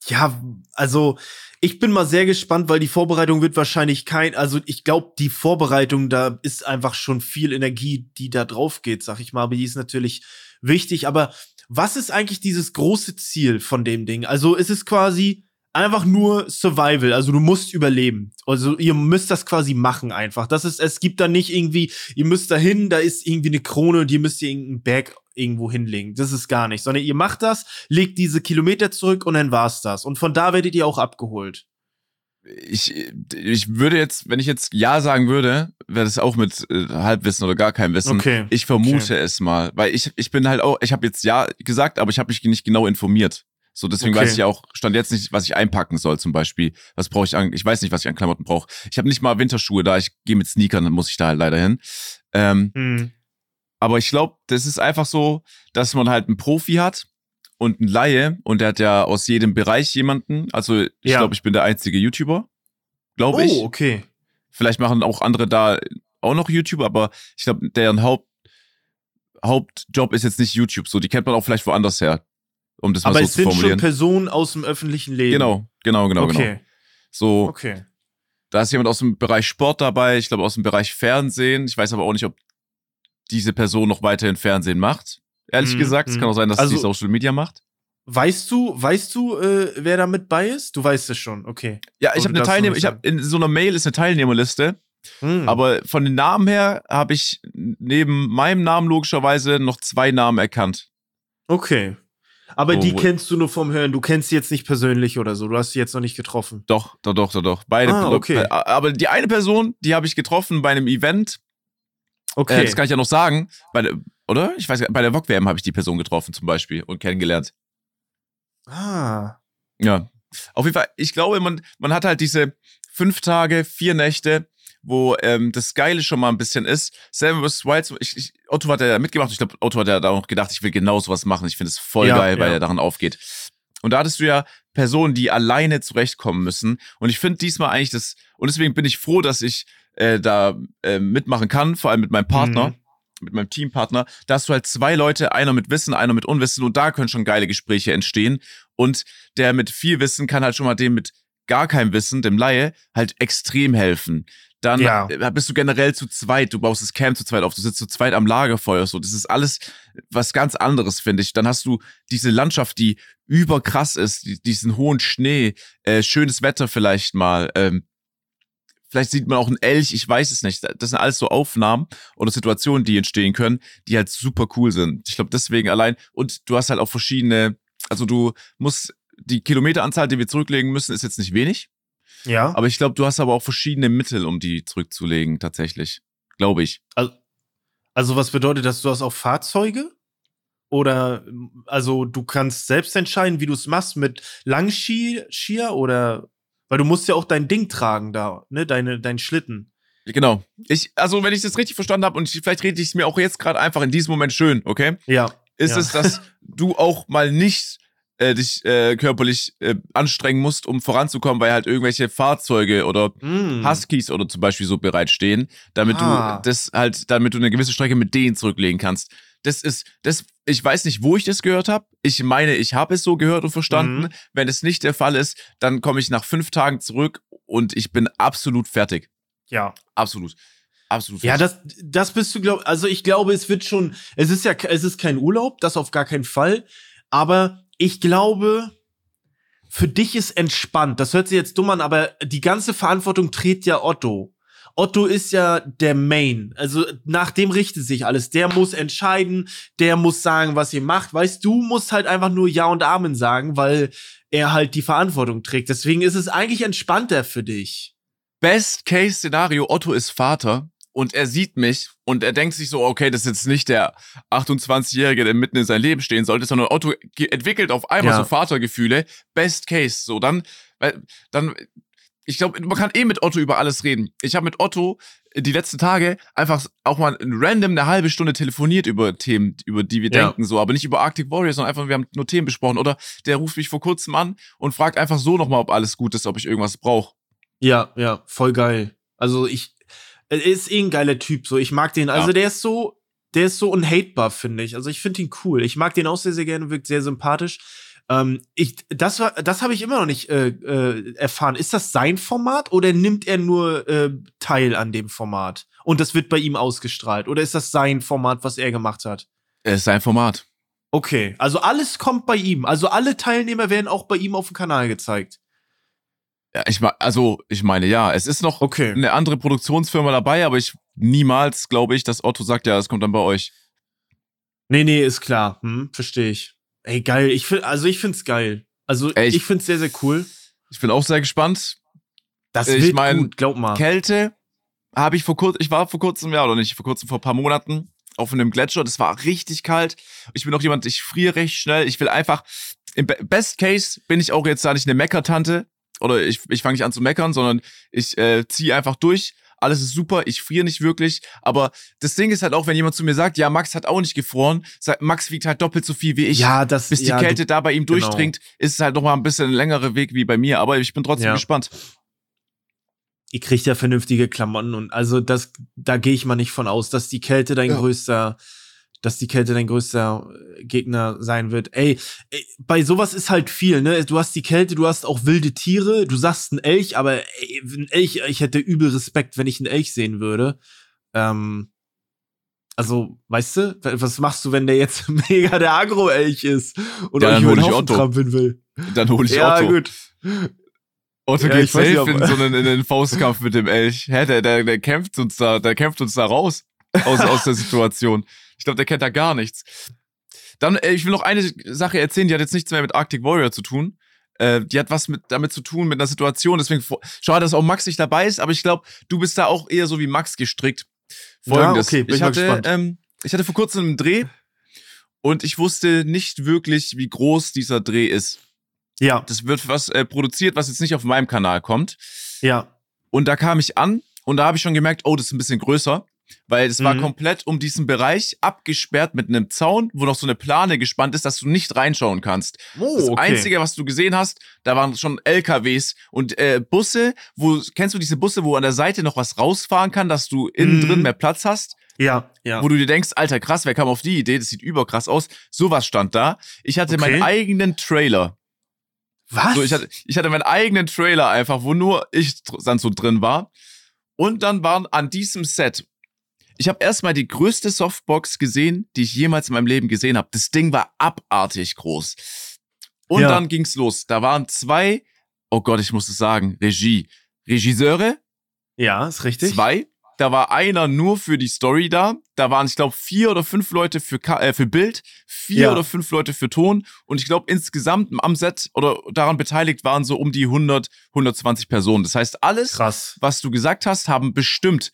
Ja, also ich bin mal sehr gespannt, weil die Vorbereitung wird wahrscheinlich kein, also ich glaube, die Vorbereitung, da ist einfach schon viel Energie, die da drauf geht, sag ich mal, aber die ist natürlich wichtig. Aber was ist eigentlich dieses große Ziel von dem Ding? Also ist es quasi einfach nur Survival, also du musst überleben. Also ihr müsst das quasi machen einfach. Das ist, es gibt da nicht irgendwie, ihr müsst da hin, da ist irgendwie eine Krone und ihr müsst ihr irgendeinen Berg irgendwo hinlegen. Das ist gar nicht, sondern ihr macht das, legt diese Kilometer zurück und dann war's das. Und von da werdet ihr auch abgeholt. Ich, ich würde jetzt, wenn ich jetzt Ja sagen würde, wäre das auch mit äh, Halbwissen oder gar kein Wissen. Okay. Ich vermute Okay. es mal, weil ich, ich bin halt auch, ich habe jetzt Ja gesagt, aber ich habe mich nicht genau informiert. So, deswegen Okay. weiß ich auch, stand jetzt nicht, was ich einpacken soll zum Beispiel. Was brauche ich an, ich weiß nicht, was ich an Klamotten brauche. Ich habe nicht mal Winterschuhe da, ich gehe mit Sneakern, dann muss ich da halt leider hin. Ähm, Hm. aber ich glaube, das ist einfach so, dass man halt einen Profi hat und einen Laie und der hat ja aus jedem Bereich jemanden. Also ich Ja. glaube, ich bin der einzige YouTuber, glaube Oh, ich. okay. Vielleicht machen auch andere da auch noch YouTube, aber ich glaube, deren Haupt, Hauptjob ist jetzt nicht YouTube. So, die kennt man auch vielleicht woanders her, um das Aber mal so es zu sind schon formulieren. Personen aus dem öffentlichen Leben. Genau, genau, genau, genau. Okay. So, Okay. da ist jemand aus dem Bereich Sport dabei, ich glaube aus dem Bereich Fernsehen. Ich weiß aber auch nicht, ob diese Person noch weiterhin Fernsehen macht. Ehrlich Mhm, gesagt, es mhm. kann auch sein, dass Also- sie Social Media macht. Weißt du, weißt du, äh, wer da mit bei ist? Du weißt es schon, okay. Ja, ich habe eine Teilnehmer, ich habe in so einer Mail ist eine Teilnehmerliste, Hm. aber von den Namen her habe ich neben meinem Namen logischerweise noch zwei Namen erkannt. Okay. Aber Wo- die kennst du nur vom Hören. Du kennst sie jetzt nicht persönlich oder so. Du hast sie jetzt noch nicht getroffen. Doch, doch, doch, doch, doch. Beide. Ah, okay. Aber die eine Person, die habe ich getroffen bei einem Event. Okay. Äh, das kann ich ja noch sagen. Bei der, oder? Ich weiß gar nicht, bei der VOG-WM habe ich die Person getroffen zum Beispiel und kennengelernt. ah. Ja. Auf jeden Fall, ich glaube, man, man hat halt diese fünf Tage, vier Nächte, wo ähm, das Geile schon mal ein bisschen ist. Seven vs. Wild, ich, ich, Otto hat ja mitgemacht. Ich glaube, Otto hat ja da auch gedacht, ich will genau sowas machen. Ich finde es voll Ja, geil, weil ja. er daran aufgeht. Und da hattest du ja Personen, die alleine zurechtkommen müssen. Und ich finde diesmal eigentlich das, und deswegen bin ich froh, dass ich äh, da äh, mitmachen kann, vor allem mit meinem Partner, Mhm. mit meinem Teampartner. Da hast du halt zwei Leute, einer mit Wissen, einer mit Unwissen, und da können schon geile Gespräche entstehen. Und der mit viel Wissen kann halt schon mal dem mit gar keinem Wissen, dem Laie, halt extrem helfen. Dann Ja. äh, bist du generell zu zweit, du baust das Camp zu zweit auf, du sitzt zu zweit am Lagerfeuer, so. Das ist alles was ganz anderes, finde ich. Dann hast du diese Landschaft, die überkrass ist, die, diesen hohen Schnee, äh, schönes Wetter vielleicht mal, ähm, Vielleicht sieht man auch einen Elch, ich weiß es nicht. Das sind alles so Aufnahmen oder Situationen, die entstehen können, die halt super cool sind. Ich glaube, deswegen allein. Und du hast halt auch verschiedene, also du musst, die Kilometeranzahl, die wir zurücklegen müssen, ist jetzt nicht wenig. Ja. Aber ich glaube, du hast aber auch verschiedene Mittel, um die zurückzulegen, tatsächlich. Glaube ich. Also was bedeutet das? Du hast auch Fahrzeuge? Oder also du kannst selbst entscheiden, wie du es machst mit Langski Skier oder weil du musst ja auch dein Ding tragen da, ne, deine dein Schlitten. Genau. Ich, also, wenn ich das richtig verstanden habe, und ich, vielleicht rede ich es mir auch jetzt gerade einfach in diesem Moment schön, okay? Ja. ist Ja. es, dass du auch mal nicht äh, dich äh, körperlich äh, anstrengen musst, um voranzukommen, weil halt irgendwelche Fahrzeuge oder Mm. Huskies oder zum Beispiel so bereitstehen, damit Ah. du das halt, damit du eine gewisse Strecke mit denen zurücklegen kannst. Das ist, das, ich weiß nicht, wo ich das gehört habe. Ich meine, ich habe es so gehört und verstanden. Mhm. Wenn es nicht der Fall ist, dann komme ich nach fünf Tagen zurück und ich bin absolut fertig. Ja. Absolut. Absolut Ja, fertig. das, das bist du, glaub, also ich glaube, es wird schon, es ist ja, es ist kein Urlaub, das auf gar keinen Fall, aber ich glaube, für dich ist entspannt, das hört sich jetzt dumm an, aber die ganze Verantwortung trägt ja Otto. Otto ist ja der Main, also nach dem richtet sich alles. Der muss entscheiden, der muss sagen, was ihr macht. Weißt du, musst halt einfach nur Ja und Amen sagen, weil er halt die Verantwortung trägt. Deswegen ist es eigentlich entspannter für dich. Best-Case-Szenario, Otto ist Vater und er sieht mich und er denkt sich so, okay, das ist jetzt nicht der 28-Jährige, der mitten in sein Leben stehen sollte, sondern Otto entwickelt auf einmal Ja. so Vatergefühle. Best Case, so dann, weil, dann, ich glaube, man kann eh mit Otto über alles reden. Ich habe mit Otto die letzten Tage einfach auch mal random eine halbe Stunde telefoniert über Themen, über die wir Ja. denken, so, aber nicht über Arctic Warriors, sondern einfach, wir haben nur Themen besprochen. Oder der ruft mich vor kurzem an und fragt einfach so nochmal, ob alles gut ist, ob ich irgendwas brauche. Ja, ja, voll geil. Also ich, ist eh ein geiler Typ, so ich mag den. Also Ja. der ist so, der ist so unhatebar, finde ich. Also ich finde ihn cool. Ich mag den auch sehr, sehr gerne, wirkt sehr sympathisch. Ähm, ich, das war, das habe ich immer noch nicht äh, äh, erfahren. Ist das sein Format oder nimmt er nur äh, teil an dem Format und das wird bei ihm ausgestrahlt? Oder ist das sein Format, was er gemacht hat? Es ist sein Format. Okay, also alles kommt bei ihm. Also alle Teilnehmer werden auch bei ihm auf dem Kanal gezeigt. Ich also ich meine, ja, es ist noch Okay. eine andere Produktionsfirma dabei, aber ich niemals glaube ich, dass Otto sagt, ja, es kommt dann bei euch. Nee, nee, ist klar. Hm, verstehe ich. Ey, geil. Ich find, also ich find's geil. Also Ey, ich- ich, find's sehr, sehr cool. Ich bin auch sehr gespannt. Das ich wird mein, gut, glaub mal. Kälte habe ich vor kurzem, ich war vor kurzem, ja, oder nicht, vor kurzem, vor ein paar Monaten auf einem Gletscher. Das war richtig kalt. Ich bin auch jemand, ich friere recht schnell. Ich will einfach, im Be- Best Case bin ich auch jetzt da nicht eine Meckertante oder ich, ich fange nicht an zu meckern, sondern ich äh, ziehe einfach durch. Alles ist super, ich friere nicht wirklich. Aber das Ding ist halt auch, wenn jemand zu mir sagt, ja, Max hat auch nicht gefroren, sagt, Max wiegt halt doppelt so viel wie ich. ja, das bis die ja, Kälte du, da bei ihm genau. durchdringt, ist es halt noch mal ein bisschen ein längerer Weg wie bei mir. Aber ich bin trotzdem Ja. gespannt. ihr kriegt ja vernünftige Klamotten und also das, da gehe ich mal nicht von aus, dass die Kälte dein Ja. größter, dass die Kälte dein größter äh, Gegner sein wird. Ey, ey, bei sowas ist halt viel, ne? Du hast die Kälte, du hast auch wilde Tiere, du sagst ein Elch, aber ey, ein Elch, ich hätte übel Respekt, wenn ich einen Elch sehen würde. Ähm, also, weißt du, was machst du, wenn der jetzt mega der Agro-Elch ist und Ja, euch dann über hol den Haufen Otto. trampeln will? Dann hole ich ja, Otto. gut. Otto Ja, geht safe nicht, in so einen, in einen Faustkampf mit dem Elch. Hä, der, der, der kämpft uns da, der kämpft uns da raus aus, aus der Situation. Ich glaube, der kennt da gar nichts. Dann, äh, ich will noch eine Sache erzählen, die hat jetzt nichts mehr mit Arctic Warrior zu tun. Äh, die hat was mit, damit zu tun, mit einer Situation. Deswegen schade, dass auch Max nicht dabei ist, aber ich glaube, du bist da auch eher so wie Max gestrickt. Folgendes. Ja, okay, bin ich, hatte, ähm, ich hatte vor kurzem einen Dreh und ich wusste nicht wirklich, wie groß dieser Dreh ist. Ja. Das wird was äh, produziert, was jetzt nicht auf meinem Kanal kommt. Ja. Und da kam ich an und da habe ich schon gemerkt, oh, das ist ein bisschen größer. Weil es mhm. war komplett um diesen Bereich abgesperrt mit einem Zaun, wo noch so eine Plane gespannt ist, dass du nicht reinschauen kannst. Oh, das okay. Einzige, was du gesehen hast, da waren schon LKWs und äh, Busse, wo, kennst du diese Busse, wo an der Seite noch was rausfahren kann, dass du innen mhm. drin mehr Platz hast? Ja, ja. Wo du dir denkst, Alter, krass, wer kam auf die Idee? Das sieht überkrass aus. Sowas stand da. Ich hatte okay. meinen eigenen Trailer. Was? So, ich, hatte, ich hatte meinen eigenen Trailer einfach, wo nur ich dann so drin war. Und dann waren an diesem Set, ich habe erstmal die größte Softbox gesehen, die ich jemals in meinem Leben gesehen habe. Das Ding war abartig groß. Und ja. dann ging's los. Da waren zwei, oh Gott, ich muss es sagen, Regie. Regisseure. Ja, ist richtig. Zwei. Da war einer nur für die Story da. Da waren, ich glaube, vier oder fünf Leute für, äh, für Bild, vier ja. oder fünf Leute für Ton. Und ich glaube, insgesamt am Set oder daran beteiligt waren so um die 100, 120 Personen. Das heißt, alles, Krass. was du gesagt hast, haben bestimmt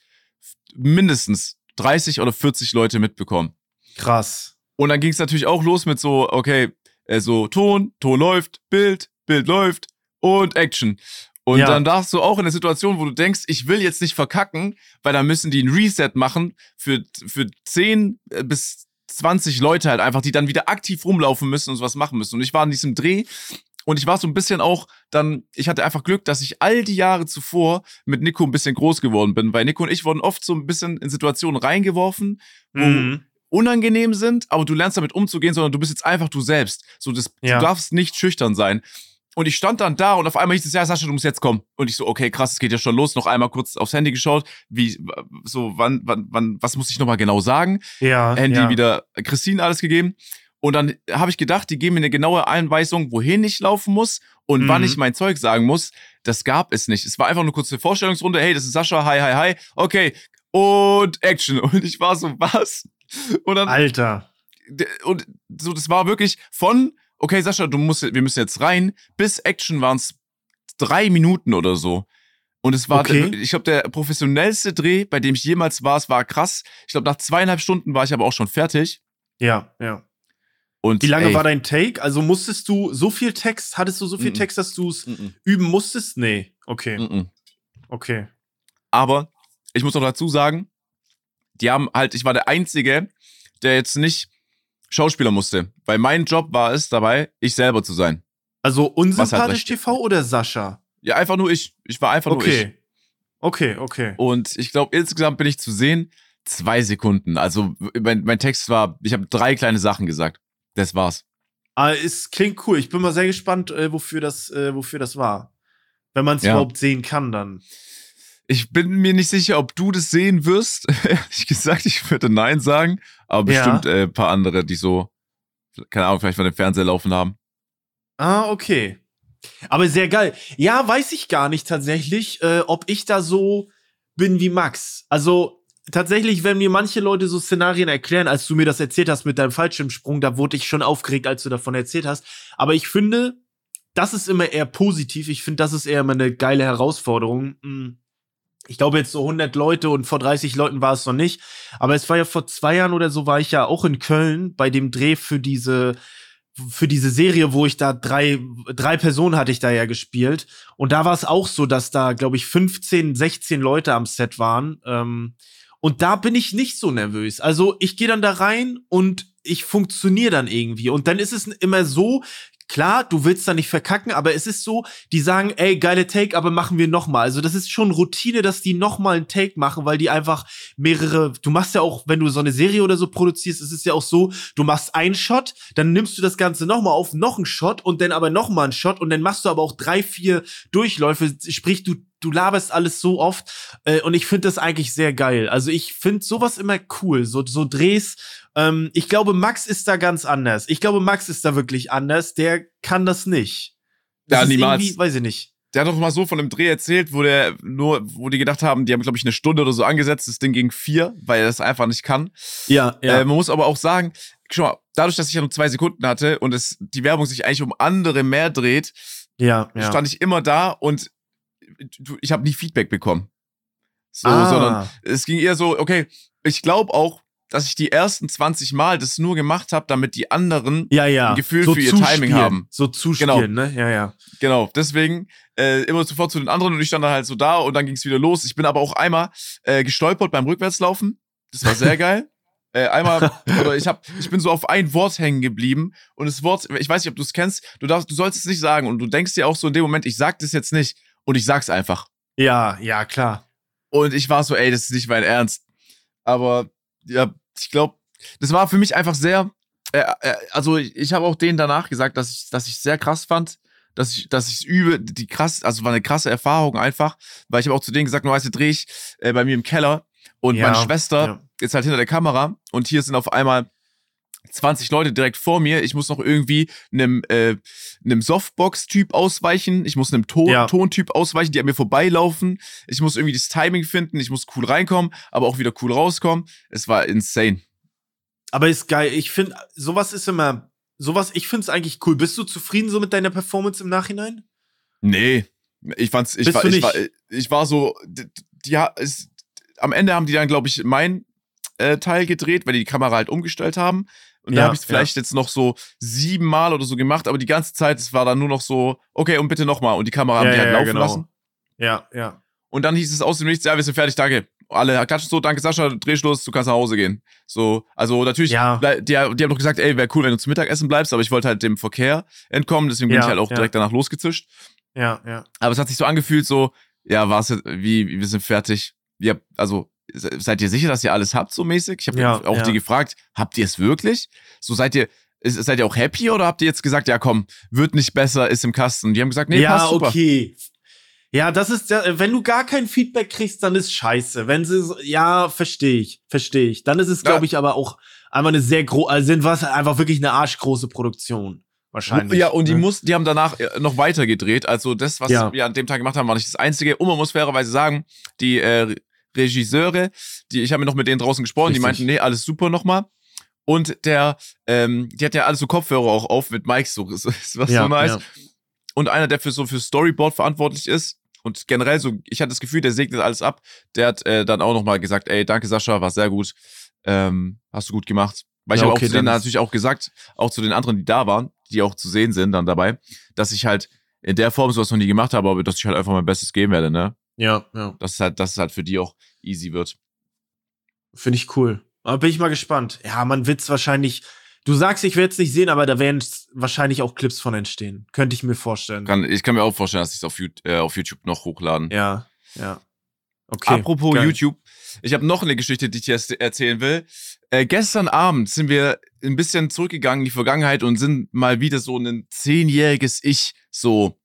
mindestens 30 oder 40 Leute mitbekommen. Krass. Und dann ging es natürlich auch los mit so, okay, äh, so Ton, Ton läuft, Bild, Bild läuft und Action. Und ja. dann darfst du auch in der Situation, wo du denkst, ich will jetzt nicht verkacken, weil dann müssen die ein Reset machen für, für 10 äh, bis 20 Leute halt einfach, die dann wieder aktiv rumlaufen müssen und sowas machen müssen. Und ich war in diesem Dreh und ich war so ein bisschen auch dann, ich hatte einfach Glück, dass ich all die Jahre zuvor mit Nico ein bisschen groß geworden bin, weil Nico und ich wurden oft so ein bisschen in Situationen reingeworfen, wo mhm. unangenehm sind, aber du lernst damit umzugehen, sondern du bist jetzt einfach du selbst. So, das, ja. du darfst nicht schüchtern sein. Und ich stand dann da und auf einmal hieß es, ja, Sascha, du musst jetzt kommen. Und ich so, okay, krass, es geht ja schon los. Noch einmal kurz aufs Handy geschaut. Wie, so, wann, wann, wann, was muss ich nochmal genau sagen? Ja. Handy ja. wieder Christine alles gegeben. Und dann habe ich gedacht, die geben mir eine genaue Einweisung, wohin ich laufen muss und mhm. wann ich mein Zeug sagen muss. Das gab es nicht. Es war einfach nur kurz eine Vorstellungsrunde. Hey, das ist Sascha. Hi, hi, hi. Okay. Und Action. Und ich war so, was? Und dann. Alter. Und so, das war wirklich von okay, Sascha, du musst, wir müssen jetzt rein. Bis Action waren es drei Minuten oder so. Und es war, okay. ich glaube, der professionellste Dreh, bei dem ich jemals war, es war krass. Ich glaube, nach zweieinhalb Stunden war ich aber auch schon fertig. Ja, ja. Und wie lange ey, war dein Take? Also musstest du so viel Text, hattest du so viel mm -mm. Text, dass du es mm üben musstest? Nee, okay. Okay. Aber ich muss noch dazu sagen, die haben halt, ich war der Einzige, der jetzt nicht Schauspieler musste. Weil mein Job war es dabei, ich selber zu sein. Also halt unsympathisch halt TV oder Sascha? Ja, einfach nur ich. Ich war einfach okay. nur ich. Okay, okay. Und ich glaube, insgesamt bin ich zu sehen zwei Sekunden. Also mein, mein Text war, ich habe drei kleine Sachen gesagt. Das war's. Ah, es klingt cool. Ich bin mal sehr gespannt, äh, wofür das, äh, wofür das war. Wenn man es ja. überhaupt sehen kann, dann. Ich bin mir nicht sicher, ob du das sehen wirst. Ehrlich gesagt, ich würde Nein sagen. Aber bestimmt ja. äh, paar andere, die so, keine Ahnung, vielleicht von dem Fernseher laufen haben. Ah, okay. Aber sehr geil. Ja, weiß ich gar nicht tatsächlich, äh, ob ich da so bin wie Max. Also tatsächlich, wenn mir manche Leute so Szenarien erklären, als du mir das erzählt hast mit deinem Fallschirmsprung, da wurde ich schon aufgeregt, als du davon erzählt hast. Aber ich finde, das ist immer eher positiv. Ich finde, das ist eher immer eine geile Herausforderung. Hm ich glaube jetzt so 100 Leute und vor 30 Leuten war es noch nicht. Aber es war ja vor zwei Jahren oder so war ich ja auch in Köln bei dem Dreh für diese für diese Serie, wo ich da drei drei Personen hatte ich da ja gespielt und da war es auch so, dass da glaube ich 15, 16 Leute am Set waren. Ähm, und da bin ich nicht so nervös. Also ich gehe dann da rein und ich funktioniere dann irgendwie. Und dann ist es immer so, Klar, du willst da nicht verkacken, aber es ist so, die sagen, ey, geile Take, aber machen wir nochmal. Also das ist schon Routine, dass die nochmal einen Take machen, weil die einfach mehrere, du machst ja auch, wenn du so eine Serie oder so produzierst, es ist ja auch so, du machst einen Shot, dann nimmst du das Ganze nochmal auf, noch einen Shot und dann aber nochmal einen Shot und dann machst du aber auch drei, vier Durchläufe, sprich, du du laberst alles so oft äh, und ich finde das eigentlich sehr geil. Also ich finde sowas immer cool, so so Drehs. Ähm, ich glaube, Max ist da ganz anders. Ich glaube, Max ist da wirklich anders. Der kann das nicht. Das ja, niemals. Weiß ich nicht. Der hat doch mal so von einem Dreh erzählt, wo der nur, wo die gedacht haben, die haben, glaube ich, eine Stunde oder so angesetzt. Das Ding ging vier, weil er das einfach nicht kann. Ja, ja. Äh, man muss aber auch sagen, schau mal, dadurch, dass ich ja nur zwei Sekunden hatte und es die Werbung sich eigentlich um andere mehr dreht, Ja, ja. stand ich immer da und ich habe nie Feedback bekommen. So, Ah. sondern es ging eher so, okay, ich glaube auch, dass ich die ersten 20 Mal das nur gemacht habe, damit die anderen, ja, ja. ein Gefühl für ihr Timing haben. So zuspielen, ne? Ja, ja. genau, deswegen äh, immer sofort zu den anderen und ich stand dann halt so da und dann ging es wieder los. Ich bin aber auch einmal äh, gestolpert beim Rückwärtslaufen. Das war sehr geil. Äh, einmal, oder ich hab, ich bin so auf ein Wort hängen geblieben und das Wort, ich weiß nicht, ob du es kennst, du darfst, du sollst es nicht sagen und du denkst dir auch so in dem Moment, ich sag das jetzt nicht und ich sag's einfach. Ja, ja, klar. Und ich war so, ey, das ist nicht mein Ernst. Aber ja, ich glaube, das war für mich einfach sehr. Äh, äh, also ich, ich habe auch denen danach gesagt, dass ich, dass ich sehr krass fand, dass ich, dass ich übe, die krass, also war eine krasse Erfahrung einfach, weil ich habe auch zu denen gesagt, nur weißt du, dreh ich äh, bei mir im Keller und Ja, meine Schwester ja. ist halt hinter der Kamera und hier sind auf einmal 20 Leute direkt vor mir. Ich muss noch irgendwie einem, äh, einem Softbox-Typ ausweichen. Ich muss einem Ton Ja. Tontyp ausweichen, die an mir vorbeilaufen. Ich muss irgendwie das Timing finden. Ich muss cool reinkommen, aber auch wieder cool rauskommen. Es war insane. Aber ist geil. Ich finde, sowas ist immer, sowas, ich finde es eigentlich cool. Bist du zufrieden so mit deiner Performance im Nachhinein? Nee, ich fand's, ich Bist war, ich war, ich war so, die, die, am Ende haben die dann, glaube ich, mein äh, Teil gedreht, weil die die Kamera halt umgestellt haben. Und da Ja, habe ich es vielleicht jetzt noch so siebenmal oder so gemacht, aber die ganze Zeit, es war dann nur noch so, okay, und bitte nochmal. Und die Kamera haben Ja, die halt ja, laufen genau. lassen. Ja, ja. Und dann hieß es aus dem Nichts, ja, wir sind fertig, danke. Alle klatschen so, danke Sascha, Drehschluss, du kannst nach Hause gehen. So, also natürlich, Ja. die, die haben doch gesagt, ey, wäre cool, wenn du zum Mittagessen bleibst, aber ich wollte halt dem Verkehr entkommen, deswegen bin Ja, ich halt auch ja. direkt danach losgezischt. Ja, ja. Aber es hat sich so angefühlt, so, ja, war's jetzt, wie, wir sind fertig. Ja, also, seid ihr sicher, dass ihr alles habt, so mäßig? Ich habe Ja, auch ja. die gefragt, habt ihr es wirklich? So, seid ihr, ist, seid ihr auch happy oder habt ihr jetzt gesagt, ja, komm, wird nicht besser, ist im Kasten? Die haben gesagt, nee, ja, passt super. okay. Ja, das ist, wenn du gar kein Feedback kriegst, dann ist scheiße. Wenn sie, ja, verstehe ich, verstehe ich. Dann ist es, Ja. glaube ich, aber auch einfach eine sehr große, also sind was einfach wirklich eine arschgroße Produktion. Wahrscheinlich. Ja, und die ne? muss, die haben danach äh, noch weiter gedreht. Also das, was Ja. wir an dem Tag gemacht haben, war nicht das Einzige. Und man muss fairerweise sagen, die äh, Regisseure, die, ich habe mir noch mit denen draußen gesprochen, die Richtig. meinten, nee, alles super nochmal. Und der, ähm, die hat ja alles so Kopfhörer auch auf mit Mikes, so, das war Ja, so nice. ja. Und einer, der für so für Storyboard verantwortlich ist und generell so, ich hatte das Gefühl, der segnet alles ab. Der hat äh, dann auch nochmal gesagt, ey, danke Sascha, war sehr gut, ähm, hast du gut gemacht. Weil ich Ja, habe okay, auch zu denen ist- natürlich auch gesagt, auch zu den anderen, die da waren, die auch zu sehen sind dann dabei, dass ich halt in der Form sowas noch nie gemacht habe, aber dass ich halt einfach mein Bestes geben werde, ne? Ja, ja. Dass es halt, dass es halt für die auch easy wird. Finde ich cool. Aber bin ich mal gespannt. Ja, man wird's wahrscheinlich. Du sagst, ich werde es nicht sehen, aber da werden wahrscheinlich auch Clips von entstehen. Könnte ich mir vorstellen. Kann, ich kann mir auch vorstellen, dass sie es auf, äh, auf YouTube noch hochladen. Ja, ja. Okay. Apropos geil. YouTube, ich habe noch eine Geschichte, die ich dir erzählen will. Äh, gestern Abend sind wir ein bisschen zurückgegangen in die Vergangenheit und sind mal wieder so in ein zehnjähriges Ich so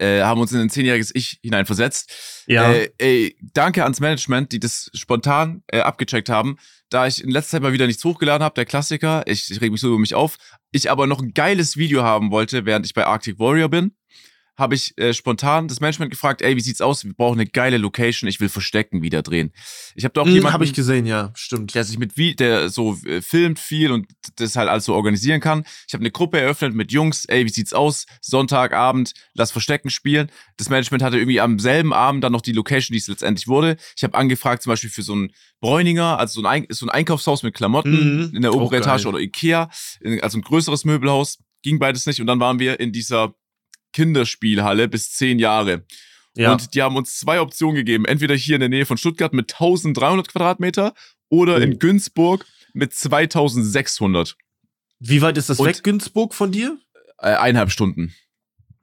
äh, haben uns in ein zehnjähriges Ich hineinversetzt. Ja. Äh, ey, danke ans Management, die das spontan äh, abgecheckt haben. Da ich in letzter Zeit mal wieder nichts hochgeladen habe, der Klassiker, ich, ich reg mich so über mich auf, ich aber noch ein geiles Video haben wollte, während ich bei Arctic Warrior bin, habe ich äh, spontan das Management gefragt, ey, wie sieht's aus? Wir brauchen eine geile Location, ich will Verstecken wieder drehen. Ich habe da auch Hm, jemanden, Habe ich gesehen, ja, stimmt. der sich mit wie der so äh, filmt viel und das halt alles so organisieren kann. Ich habe eine Gruppe eröffnet mit Jungs, ey, wie sieht's aus? Sonntagabend, lass Verstecken spielen. Das Management hatte irgendwie am selben Abend dann noch die Location, die es letztendlich wurde. Ich habe angefragt zum Beispiel für so ein Bräuninger, also so ein, so ein Einkaufshaus mit Klamotten Mhm. in der oberen Etage oder Ikea, also ein größeres Möbelhaus. Ging beides nicht und dann waren wir in dieser Kinderspielhalle bis zehn Jahre. Ja. Und die haben uns zwei Optionen gegeben. Entweder hier in der Nähe von Stuttgart mit 1300 Quadratmeter oder Oh. in Günzburg mit 2600. Wie weit ist das Und- weg, Günzburg, von dir? Äh, eineinhalb Stunden.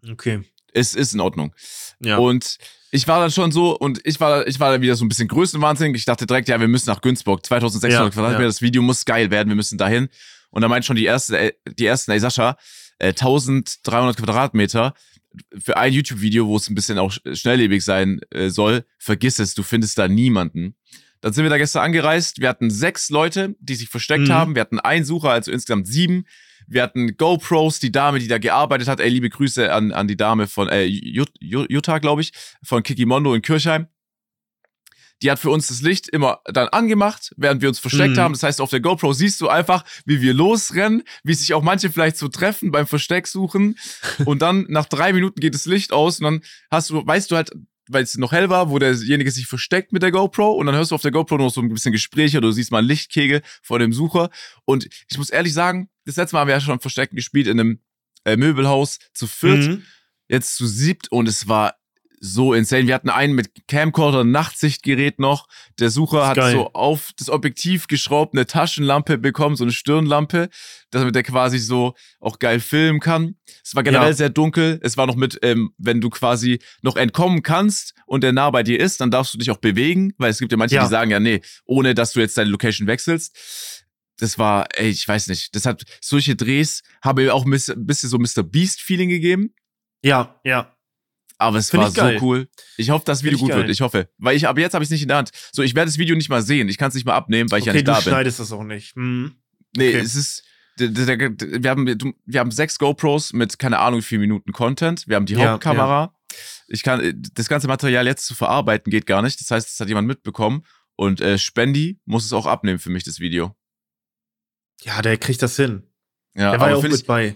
Okay. Es ist in Ordnung. Ja. Und ich war dann schon so, und ich war, ich war dann wieder so ein bisschen größenwahnsinnig. Ich dachte direkt, ja, wir müssen nach Günzburg. 2600 Ja, Quadratmeter, ja. das Video muss geil werden, wir müssen dahin. Und da meint schon die erste, äh, die ersten, ey Sascha, äh, 1300 Quadratmeter für ein YouTube-Video, wo es ein bisschen auch sch- schnelllebig sein äh, soll, vergiss es, du findest da niemanden. Dann sind wir da gestern angereist. Wir hatten sechs Leute, die sich versteckt Mhm. haben. Wir hatten einen Sucher, also insgesamt sieben. Wir hatten GoPros, die Dame, die da gearbeitet hat. Ey, liebe Grüße an, an die Dame von äh, Jut- Jut- Jutta, glaube ich, von Kikimondo in Kirchheim. Die hat für uns das Licht immer dann angemacht, während wir uns versteckt Mhm. haben. Das heißt, auf der GoPro siehst du einfach, wie wir losrennen, wie sich auch manche vielleicht so treffen beim Versteck suchen. Und dann nach drei Minuten geht das Licht aus und dann hast du, weißt du halt, weil es noch hell war, wo derjenige sich versteckt mit der GoPro und dann hörst du auf der GoPro noch so ein bisschen Gespräche oder du siehst mal einen Lichtkegel vor dem Sucher. Und ich muss ehrlich sagen, das letzte Mal haben wir ja schon Verstecken gespielt in einem äh, Möbelhaus zu viert Mhm. jetzt zu siebt und es war so insane. Wir hatten einen mit Camcorder, Nachtsichtgerät noch. Der Sucher hat geil. so auf das Objektiv geschraubt, eine Taschenlampe bekommen, so eine Stirnlampe, damit er quasi so auch geil filmen kann. Es war generell Ja. sehr dunkel. Es war noch mit, ähm, wenn du quasi noch entkommen kannst und der nah bei dir ist, dann darfst du dich auch bewegen, weil es gibt ja manche, Ja. die sagen ja, nee, ohne dass du jetzt deine Location wechselst. Das war, ey, ich weiß nicht. Das hat solche Drehs haben mir auch ein bisschen bisschen so Mr. Beast-Feeling gegeben. Ja, ja. Aber es Find war geil. so cool. Ich hoffe, das Video Find gut wird. Ich hoffe. Weil ich, aber jetzt habe ich es nicht in der Hand. So, ich werde das Video nicht mal sehen. Ich kann es nicht mal abnehmen, weil ich ja okay, nicht du da bin. schneidest das auch nicht. Mhm. Nee, okay. es ist. Wir haben, wir haben sechs GoPros mit, keine Ahnung, viel Minuten Content. Wir haben die Ja, Hauptkamera. Ich kann, das ganze Material jetzt zu verarbeiten geht gar nicht. Das heißt, das hat jemand mitbekommen. Und äh, Spendi muss es auch abnehmen für mich, das Video. Ja, der kriegt das hin. Ja, der war ja auch mit ich, bei.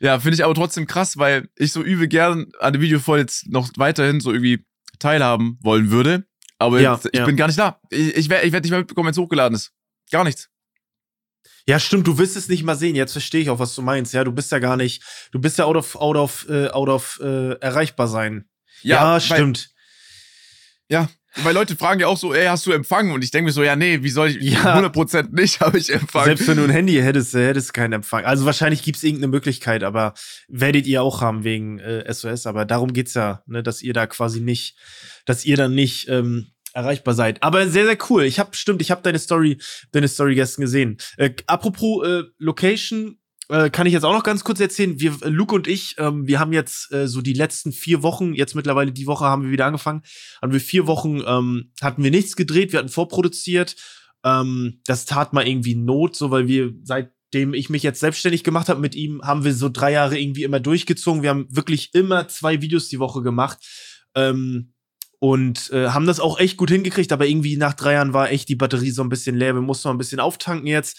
Ja, finde ich aber trotzdem krass, weil ich so übel gern an dem Video voll jetzt noch weiterhin so irgendwie teilhaben wollen würde. Aber Ja, jetzt, ich ja. bin gar nicht da. Ich, ich werde ich werd nicht mehr mitbekommen, wenn es hochgeladen ist. Gar nichts. Ja, stimmt, du willst es nicht mal sehen. Jetzt verstehe ich auch, was du meinst. Ja, du bist ja gar nicht, du bist ja out of, out of, äh, out of äh, erreichbar sein. Ja, weil, stimmt. Ja, weil Leute fragen ja auch so, ey, hast du empfangen? Und ich denke mir so, ja, nee, wie soll ich, Ja. 100% nicht habe ich empfangen. Selbst wenn du ein Handy hättest, äh, hättest du keinen Empfang. Also wahrscheinlich gibt's irgendeine Möglichkeit, aber werdet ihr auch haben wegen äh, SOS. Aber darum geht's ja, ne, dass ihr da quasi nicht, dass ihr dann nicht ähm, erreichbar seid. Aber sehr, sehr cool. Ich habe stimmt, ich habe deine Story, deine Story gestern gesehen. Äh, apropos äh, Location, äh, kann ich jetzt auch noch ganz kurz erzählen. Wir, Luke und ich, ähm, wir haben jetzt äh, so die letzten vier Wochen, jetzt mittlerweile die Woche haben wir wieder angefangen, haben wir vier Wochen, ähm, hatten wir nichts gedreht, wir hatten vorproduziert. Ähm, das tat mal irgendwie Not, so weil wir seitdem ich mich jetzt selbstständig gemacht habe mit ihm, haben wir so drei Jahre irgendwie immer durchgezogen. Wir haben wirklich immer zwei Videos die Woche gemacht. Ähm, und äh, haben das auch echt gut hingekriegt, aber irgendwie nach drei Jahren war echt die Batterie so ein bisschen leer. Wir mussten mal ein bisschen auftanken jetzt.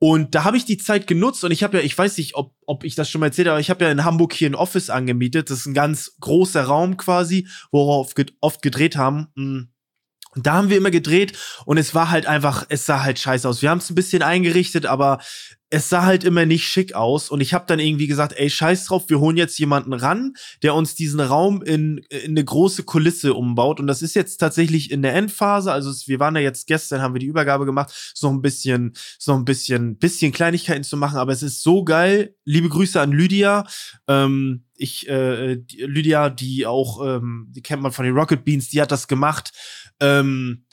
Und da habe ich die Zeit genutzt und ich habe ja, ich weiß nicht, ob, ob ich das schon mal erzählt habe, aber ich habe ja in Hamburg hier ein Office angemietet. Das ist ein ganz großer Raum quasi, worauf wir oft gedreht haben. Mm. Und da haben wir immer gedreht und es war halt einfach, es sah halt scheiße aus. Wir haben es ein bisschen eingerichtet, aber es sah halt immer nicht schick aus. Und ich habe dann irgendwie gesagt, ey, scheiß drauf, wir holen jetzt jemanden ran, der uns diesen Raum in, in eine große Kulisse umbaut. Und das ist jetzt tatsächlich in der Endphase. Also es, wir waren da jetzt gestern, haben wir die Übergabe gemacht, noch ein bisschen, noch ein bisschen, bisschen Kleinigkeiten zu machen, aber es ist so geil. Liebe Grüße an Lydia. Ähm, ich, äh, Lydia, die auch, ähm, die kennt man von den Rocket Beans, die hat das gemacht. Ähm,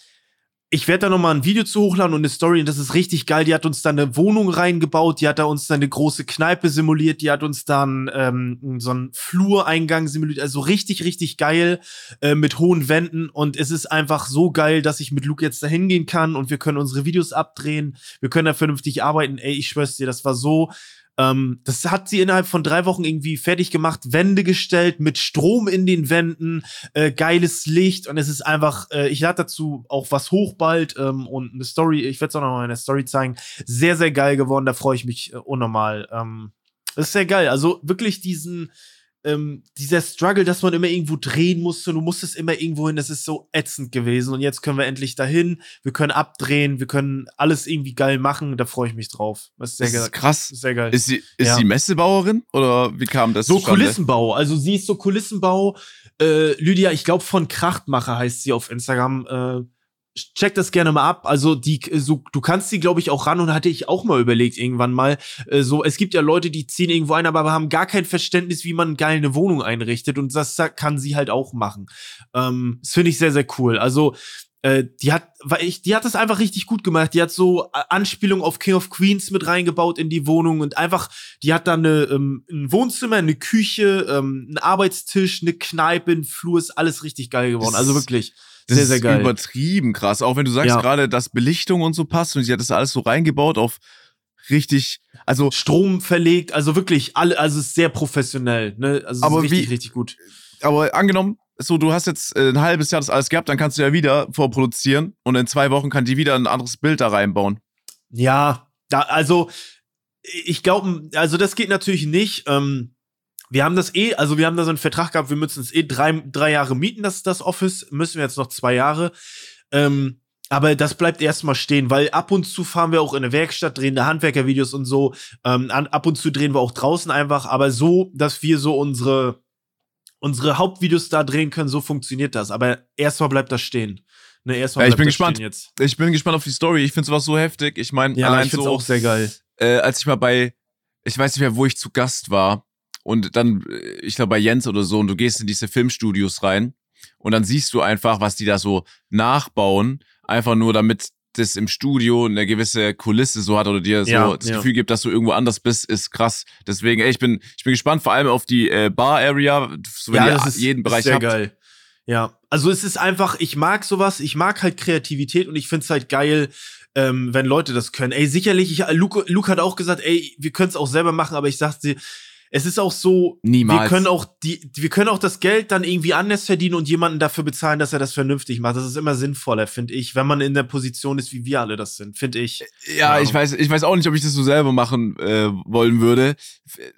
ich werde da noch mal ein Video zu hochladen und eine Story und das ist richtig geil. Die hat uns dann eine Wohnung reingebaut, die hat da uns dann eine große Kneipe simuliert, die hat uns dann ähm, so einen Flureingang simuliert, also richtig, richtig geil äh, mit hohen Wänden und es ist einfach so geil, dass ich mit Luke jetzt da hingehen kann und wir können unsere Videos abdrehen, wir können da vernünftig arbeiten. Ey, ich schwör's dir, das war so ähm, das hat sie innerhalb von drei Wochen irgendwie fertig gemacht, Wände gestellt, mit Strom in den Wänden, äh, geiles Licht und es ist einfach, äh, ich lade dazu auch was hoch bald ähm, und eine Story, ich werde es auch noch mal in der Story zeigen, sehr, sehr geil geworden, da freue ich mich äh, unnormal. Ähm, das ist sehr geil, also wirklich diesen, ähm, dieser Struggle, dass man immer irgendwo drehen musste, du musstest immer irgendwo hin, das ist so ätzend gewesen und jetzt können wir endlich dahin, wir können abdrehen, wir können alles irgendwie geil machen, da freue ich mich drauf. Das ist sehr Das ist krass. Sehr geil. Ist sie, ist Ja. sie Messebauerin oder wie kam das So zustande? Kulissenbau. Also sie ist so Kulissenbau. Äh, Lydia, ich glaube von Krachtmacher heißt sie auf Instagram. Äh, check das gerne mal ab. Also die, so, du kannst sie, glaube ich, auch ran und hatte ich auch mal überlegt irgendwann mal. Äh, so, es gibt ja Leute, die ziehen irgendwo ein, aber haben gar kein Verständnis, wie man geil eine Wohnung einrichtet und das kann sie halt auch machen. Ähm, das finde ich sehr, sehr cool. Also äh, die hat, weil ich, die hat das einfach richtig gut gemacht. Die hat so äh, Anspielung auf King of Queens mit reingebaut in die Wohnung und einfach, die hat da eine, ähm, ein Wohnzimmer, eine Küche, ähm, einen Arbeitstisch, eine Kneipe, ein Flur, ist alles richtig geil geworden. Also wirklich Das sehr, sehr ist geil. übertrieben krass. Auch wenn du sagst Ja. gerade, dass Belichtung und so passt und sie hat das alles so reingebaut auf richtig, also Strom verlegt, also wirklich alle, also es ist sehr professionell, ne? Also Aber ist richtig, wie- richtig gut. aber angenommen, so, du hast jetzt äh, ein halbes Jahr das alles gehabt, dann kannst du ja wieder vorproduzieren und in zwei Wochen kann die wieder ein anderes Bild da reinbauen. Ja, da, also ich glaube, also das geht natürlich nicht. Ähm, wir haben das eh, also wir haben da so einen Vertrag gehabt, wir müssen es eh drei, drei Jahre mieten, das, das Office, müssen wir jetzt noch zwei Jahre. Ähm, aber das bleibt erstmal stehen, weil ab und zu fahren wir auch in eine Werkstatt, drehen da Handwerkervideos und so. Ähm, ab und zu drehen wir auch draußen einfach, aber so, dass wir so unsere, unsere Hauptvideos da drehen können, so funktioniert das. Aber erstmal bleibt das stehen. Ne, erstmal ja, ich bin gespannt. Jetzt. Ich bin gespannt auf die Story. Ich finde sowas so heftig. Ich meine, ja, allein ich so, auch sehr geil. Äh, als ich mal bei, ich weiß nicht mehr, wo ich zu Gast war, und dann, äh, ich glaube bei Jens oder so, und du gehst in diese Filmstudios rein und dann siehst du einfach, was die da so nachbauen einfach nur damit das im Studio eine gewisse Kulisse so hat oder dir so ja, das ja. Gefühl gibt, dass du irgendwo anders bist, ist krass. Deswegen, ey, ich bin, ich bin gespannt, vor allem auf die äh, Bar-Area, so ja, das ist, jeden Bereich ist sehr habt. geil. Ja, also es ist einfach, ich mag sowas, ich mag halt Kreativität und ich find's halt geil, ähm, wenn Leute das können. Ey, sicherlich, ich, Luke, Luke hat auch gesagt, ey, wir können es auch selber machen, aber ich sagte, es ist auch so, Niemals. wir können auch die, wir können auch das Geld dann irgendwie anders verdienen und jemanden dafür bezahlen, dass er das vernünftig macht. Das ist immer sinnvoller, finde ich, wenn man in der Position ist, wie wir alle das sind, finde ich. Ja, ja, ich weiß, ich weiß auch nicht, ob ich das so selber machen äh, wollen würde.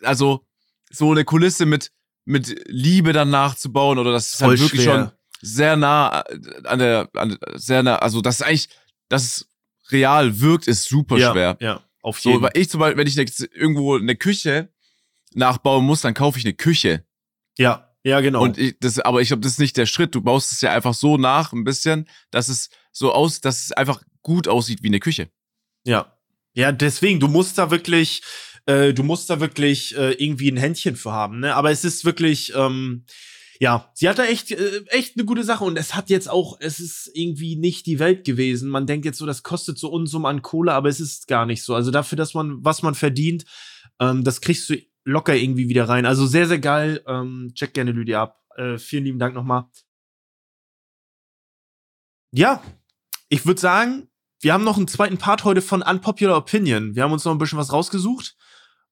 Also so eine Kulisse mit mit Liebe dann nachzubauen oder das ist halt wirklich schwer. schon sehr nah äh, an der, an, sehr nah, also das ist eigentlich, dass es real wirkt, ist super ja, schwer. Ja, auf jeden Fall. So, weil ich zum Beispiel, wenn ich ne, irgendwo eine Küche nachbauen muss, dann kaufe ich eine Küche. Ja, ja, genau. Und ich, das, aber ich glaube, das ist nicht der Schritt. Du baust es ja einfach so nach, ein bisschen, dass es so aus, dass es einfach gut aussieht wie eine Küche. Ja. Ja, deswegen, du musst da wirklich, äh, du musst da wirklich äh, irgendwie ein Händchen für haben, ne? Aber es ist wirklich, ähm, ja, sie hat da echt, äh, echt eine gute Sache und es hat jetzt auch, es ist irgendwie nicht die Welt gewesen. Man denkt jetzt so, das kostet so Unsummen an Kohle, aber es ist gar nicht so. Also dafür, dass man, was man verdient, ähm, das kriegst du locker irgendwie wieder rein. Also sehr, sehr geil. Ähm, check gerne Lydia ab. Äh, vielen lieben Dank nochmal. Ja, ich würde sagen, wir haben noch einen zweiten Part heute von Unpopular Opinion. Wir haben uns noch ein bisschen was rausgesucht.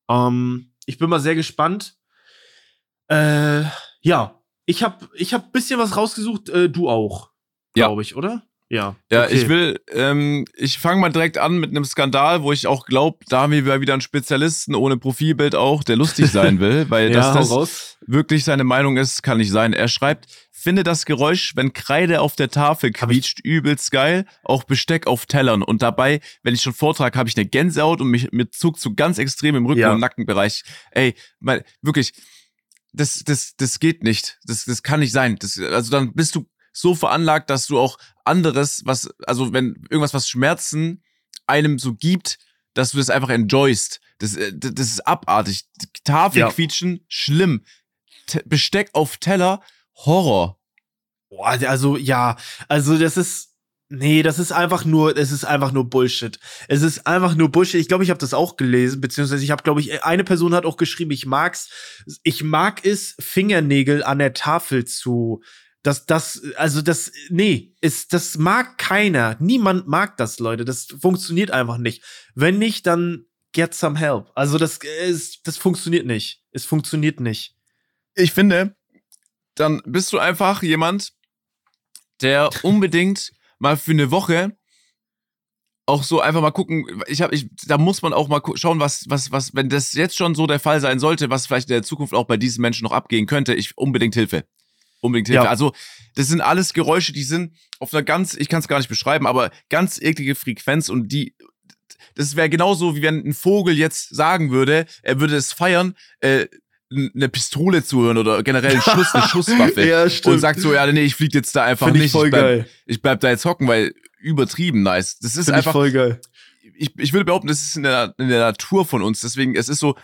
Ähm, ich bin mal sehr gespannt. Äh, ja, ich habe ich hab bisschen was rausgesucht, äh, du auch, glaube ich, oder? Ja. Ja, okay. ich will, ähm, ich fange mal direkt an mit einem Skandal, wo ich auch glaube, da haben wir wieder einen Spezialisten ohne Profilbild auch, der lustig sein will, weil ja, dass das wirklich seine Meinung ist, kann nicht sein. Er schreibt, finde das Geräusch, wenn Kreide auf der Tafel quietscht, übelst geil, auch Besteck auf Tellern. Und dabei, wenn ich schon vortrage, habe ich eine Gänsehaut und mich mir zuckt so ganz extrem im Rücken- ja. und Nackenbereich. Ey, mein, wirklich, das, das, das geht nicht. Das, das kann nicht sein. Das, also dann bist du so veranlagt, dass du auch anderes, was, also wenn irgendwas, was Schmerzen einem so gibt, dass du das einfach enjoyst. Das, äh, das ist abartig. Tafel ja. quietschen, schlimm. T Besteck auf Teller, Horror. Boah, also ja, also das ist. Nee, das ist einfach nur, es ist einfach nur Bullshit. Es ist einfach nur Bullshit. Ich glaube, ich habe das auch gelesen, beziehungsweise ich habe, glaube ich, eine Person hat auch geschrieben, ich mag's, ich mag es, Fingernägel an der Tafel zu das, das, also das, nee, ist, das mag keiner. Niemand mag das, Leute. Das funktioniert einfach nicht. Wenn nicht, dann get some help. Also das ist, das funktioniert nicht. Es funktioniert nicht. Ich finde, dann bist du einfach jemand, der unbedingt mal für eine Woche auch so einfach mal gucken, ich habe ich da muss man auch mal schauen, was was was wenn das jetzt schon so der Fall sein sollte, was vielleicht in der Zukunft auch bei diesen Menschen noch abgehen könnte, ich unbedingt Hilfe unbedingt Hilfe. Ja. Also, das sind alles Geräusche, die sind auf einer ganz, ich kann es gar nicht beschreiben, aber ganz eklige Frequenz und die, das wäre genauso, wie wenn ein Vogel jetzt sagen würde, er würde es feiern, äh, eine Pistole zu hören oder generell einen Schuss, eine Schusswaffe. ja, stimmt. Und sagt so, ja, nee, ich flieg jetzt da einfach Find nicht. Ich, voll ich, bleib, geil. ich bleib da jetzt hocken, weil übertrieben nice. Das ist Find einfach. Ich voll geil. Ich, ich würde behaupten, das ist in der, in der Natur von uns. Deswegen, es ist so,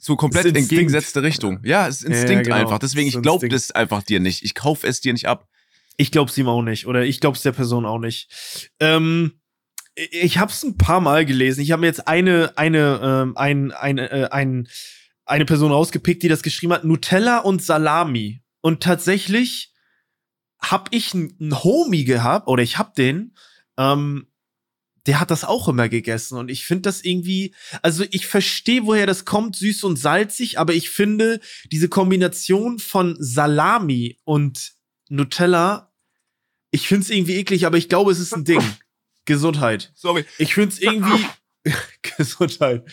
so komplett entgegengesetzte Richtung. Ja, es ist Instinkt ja, genau. einfach. Deswegen, ich glaube das einfach dir nicht. Ich kaufe es dir nicht ab. Ich glaube es ihm auch nicht. Oder ich glaube es der Person auch nicht. Ähm, ich habe es ein paar Mal gelesen. Ich habe mir jetzt eine, eine, ähm, ein, eine, äh, ein, eine Person rausgepickt, die das geschrieben hat: Nutella und Salami. Und tatsächlich habe ich einen Homie gehabt, oder ich habe den, ähm, der hat das auch immer gegessen. Und ich finde das irgendwie, also ich verstehe, woher das kommt, süß und salzig, aber ich finde diese Kombination von Salami und Nutella, ich find's irgendwie eklig, aber ich glaube, es ist ein Ding. Gesundheit. Sorry. Ich find's irgendwie Gesundheit.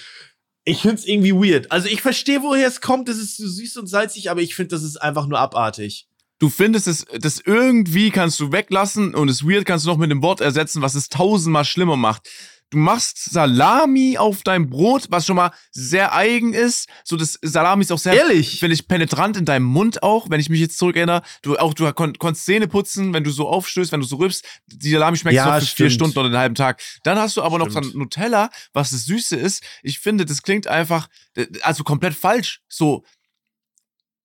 Ich find's irgendwie weird. Also ich verstehe, woher es kommt. Es ist so süß und salzig, aber ich finde, das ist einfach nur abartig. Du findest es, das irgendwie kannst du weglassen und das weird kannst du noch mit dem Wort ersetzen, was es tausendmal schlimmer macht. Du machst Salami auf dein Brot, was schon mal sehr eigen ist. So, das Salami ist auch sehr, Ehrlich? finde ich, penetrant in deinem Mund auch, wenn ich mich jetzt zurückerinnere. Du auch, du kon konntest Zähne putzen, wenn du so aufstößt, wenn du so rübst. Die Salami schmeckt Ja, so für vier stimmt. Stunden oder einen halben Tag. Dann hast du aber noch Stimmt. dann Nutella, was das Süße ist. Ich finde, das klingt einfach, äh, also komplett falsch. So,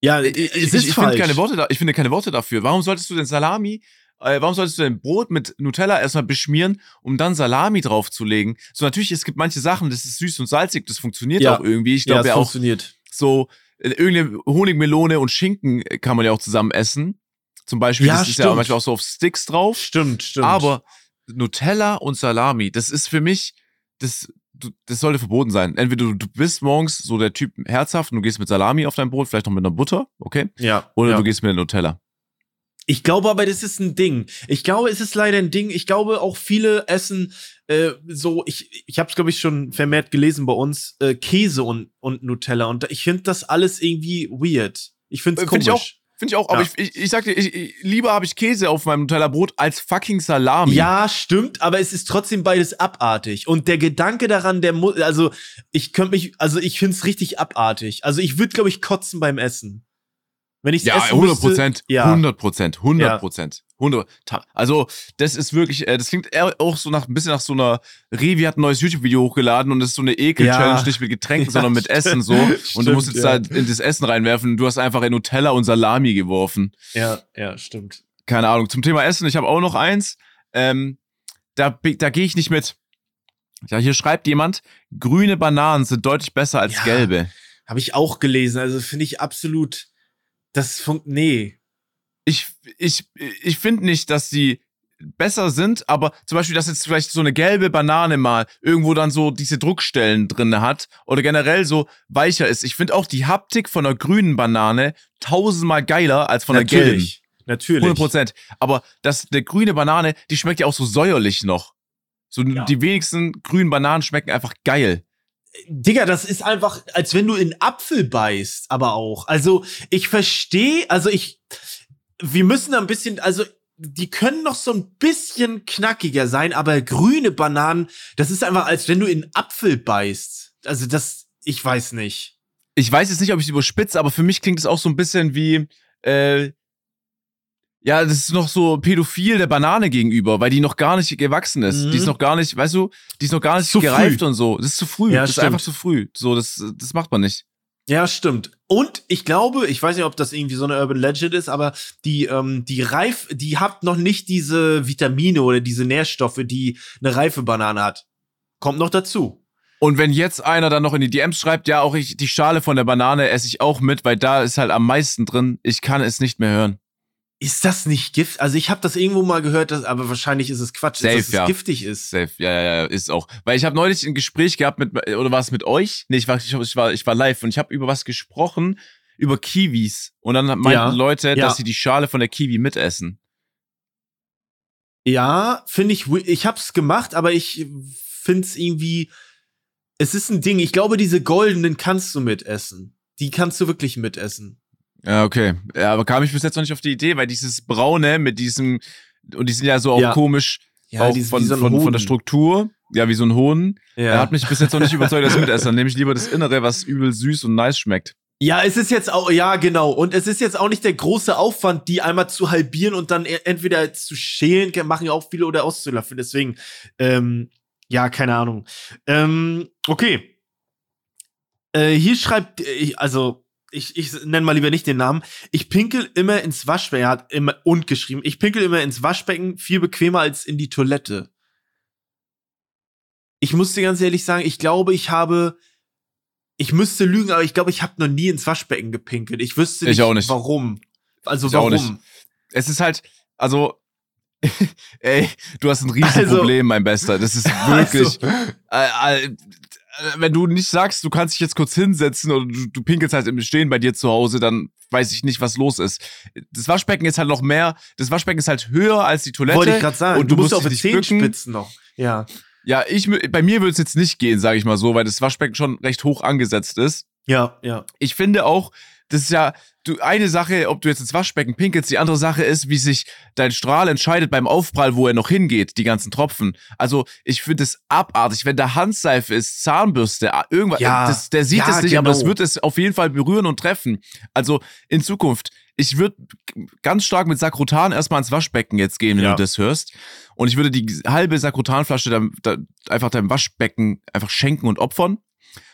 Ja, ich, ich, ich finde keine Worte da, ich finde keine Worte dafür. Warum solltest du denn Salami, äh, warum solltest du denn Brot mit Nutella erstmal beschmieren, um dann Salami draufzulegen? So natürlich, es gibt manche Sachen, das ist süß und salzig, das funktioniert Ja. auch irgendwie. Ich Ja, glaube es ja auch funktioniert. so äh, irgendeine Honigmelone und Schinken äh, kann man ja auch zusammen essen. Zum Beispiel, Ja, das ist ja stimmt. manchmal auch so auf Sticks drauf. Stimmt, stimmt. Aber Nutella und Salami, das ist für mich, das, du- das sollte verboten sein. Entweder du, du bist morgens so der Typ herzhaft und du gehst mit Salami auf dein Brot, vielleicht noch mit einer Butter, okay? ja. Oder ja. du gehst mit Nutella. Ich glaube aber, das ist ein Ding. Ich glaube, es ist leider ein Ding. Ich glaube, auch viele essen äh, so, ich, ich habe es, glaube ich, schon vermehrt gelesen bei uns, äh, Käse und, und Nutella. Und ich finde das alles irgendwie weird. Ich finde Äh, es find komisch. ich auch. Finde ich auch, aber Ja. ich, ich, ich sag dir, ich, ich, lieber habe ich Käse auf meinem Nutella-Brot als fucking Salami. Ja, stimmt, aber es ist trotzdem beides abartig. Und der Gedanke daran, der muss, also ich könnte mich, also ich finde es richtig abartig. Also ich würde, glaube ich, kotzen beim Essen. Wenn ich Ja, essen 100 müsste, Prozent. Ja. 100 Prozent. 100 Prozent. 100. Ta- Also, das ist wirklich, äh, das klingt auch so nach, ein bisschen nach so einer, Revi hat ein neues YouTube-Video hochgeladen und das ist so eine Ekel-Challenge, Ja. nicht mit Getränken, Ja, sondern mit. Essen so. Und du Stimmt, musst jetzt ja. da in das Essen reinwerfen. Du hast einfach in Nutella und Salami geworfen. Ja, ja, stimmt. Keine Ahnung. Zum Thema Essen, ich habe auch noch eins. Ähm, da da gehe ich nicht mit. Ja, hier schreibt jemand, grüne Bananen sind deutlich besser als Ja. gelbe. Habe ich auch gelesen. Also finde ich absolut, das funkt, nee. ich, ich, ich finde nicht, dass die besser sind, aber zum Beispiel, dass jetzt vielleicht so eine gelbe Banane mal irgendwo dann so diese Druckstellen drin hat oder generell so weicher ist. Ich finde auch die Haptik von einer grünen Banane tausendmal geiler als von einer gelben. Natürlich. Natürlich. 100 Prozent. Aber das, eine grüne Banane, die schmeckt ja auch so säuerlich noch. So Ja. die wenigsten grünen Bananen schmecken einfach geil. Digga, das ist einfach, als wenn du in Apfel beißt, aber auch. Also, ich verstehe, also ich, wir müssen da ein bisschen, also, die können noch so ein bisschen knackiger sein, aber grüne Bananen, das ist einfach, als wenn du in Apfel beißt. Also, das, ich weiß nicht. ich weiß jetzt nicht, ob ich überspitze, aber für mich klingt es auch so ein bisschen wie, äh, ja, das ist noch so pädophil der Banane gegenüber, weil die noch gar nicht gewachsen ist. Mhm. Die ist noch gar nicht, weißt du, die ist noch gar nicht Zu gereift früh. und so. Das ist zu früh. Ja, das ist stimmt. einfach zu früh. So, das, das macht man nicht. Ja, stimmt. Und ich glaube, ich weiß nicht, ob das irgendwie so eine Urban Legend ist, aber die, ähm, die Reif, die hat noch nicht diese Vitamine oder diese Nährstoffe, die eine reife Banane hat. Kommt noch dazu. Und wenn jetzt einer dann noch in die DMs schreibt, ja, auch ich, die Schale von der Banane esse ich auch mit, weil da ist halt am meisten drin. Ich kann es nicht mehr hören. Ist das nicht Gift? Also ich habe das irgendwo mal gehört, dass, aber wahrscheinlich ist es Quatsch, Safe, dass es ja. giftig ist. Safe, ja, ja, ja, ist auch. Weil ich habe neulich ein Gespräch gehabt mit, oder war es mit euch? Nee, ich war, ich, war, ich war live und ich habe über was gesprochen, über Kiwis. Und dann meinten Ja, Leute, ja. dass sie die Schale von der Kiwi mitessen. Ja, finde ich, ich hab's gemacht, aber ich find's irgendwie, es ist ein Ding. Ich glaube, diese goldenen kannst du mitessen. Die kannst du wirklich mitessen. Ja, okay. Ja, aber kam ich bis jetzt noch nicht auf die Idee, weil dieses Braune mit diesem, und die sind ja so auch Ja. komisch, auch die ist von, so von, von der Struktur. Ja, wie so ein Hoden. Ja. Er hat mich bis jetzt noch nicht überzeugt, dass ich mitesse. Dann nehme ich lieber das Innere, was übel süß und nice schmeckt. Ja, es ist jetzt auch, ja, genau. Und es ist jetzt auch nicht der große Aufwand, die einmal zu halbieren und dann e- entweder zu schälen, machen ja auch viele oder auszulaufen. Deswegen, ähm, ja, keine Ahnung. Ähm, okay. Äh, hier schreibt, äh, ich- also, ich, ich nenne mal lieber nicht den Namen. Ich pinkel immer ins Waschbecken, er hat immer und geschrieben. Ich pinkel immer ins Waschbecken, viel bequemer als in die Toilette. Ich muss dir ganz ehrlich sagen, ich glaube, ich habe ich müsste lügen, aber ich glaube, ich habe noch nie ins Waschbecken gepinkelt. Ich wüsste Ich nicht, auch nicht. warum. Also Ich auch warum? nicht. Es ist halt, also, ey, du hast ein Also- Problem, mein Bester. Das ist wirklich, Also, äh, äh, wenn du nicht sagst, du kannst dich jetzt kurz hinsetzen oder du, du pinkelst halt im Stehen bei dir zu Hause, dann weiß ich nicht, was los ist. Das Waschbecken ist halt noch mehr, das Waschbecken ist halt höher als die Toilette. Wollte ich gerade sagen. Und du, musst auf die Zehenspitzen noch. Ja. Ja, ich, bei mir würde es jetzt nicht gehen, sage ich mal so, weil das Waschbecken schon recht hoch angesetzt ist. Ja, ja. Ich finde auch, das ist ja du, eine Sache, ob du jetzt ins Waschbecken pinkelst, die andere Sache ist, wie sich dein Strahl entscheidet beim Aufprall, wo er noch hingeht, die ganzen Tropfen. Also ich finde es abartig, wenn da Handseife ist, Zahnbürste, irgendwas, Ja, das, der sieht ja, es nicht, aber es genau. wird es auf jeden Fall berühren und treffen. Also in Zukunft, ich würde ganz stark mit Sakrotan erstmal ins Waschbecken jetzt gehen, wenn Ja. du das hörst. Und ich würde die halbe Sakrotanflasche dann, da, einfach deinem Waschbecken einfach schenken und opfern.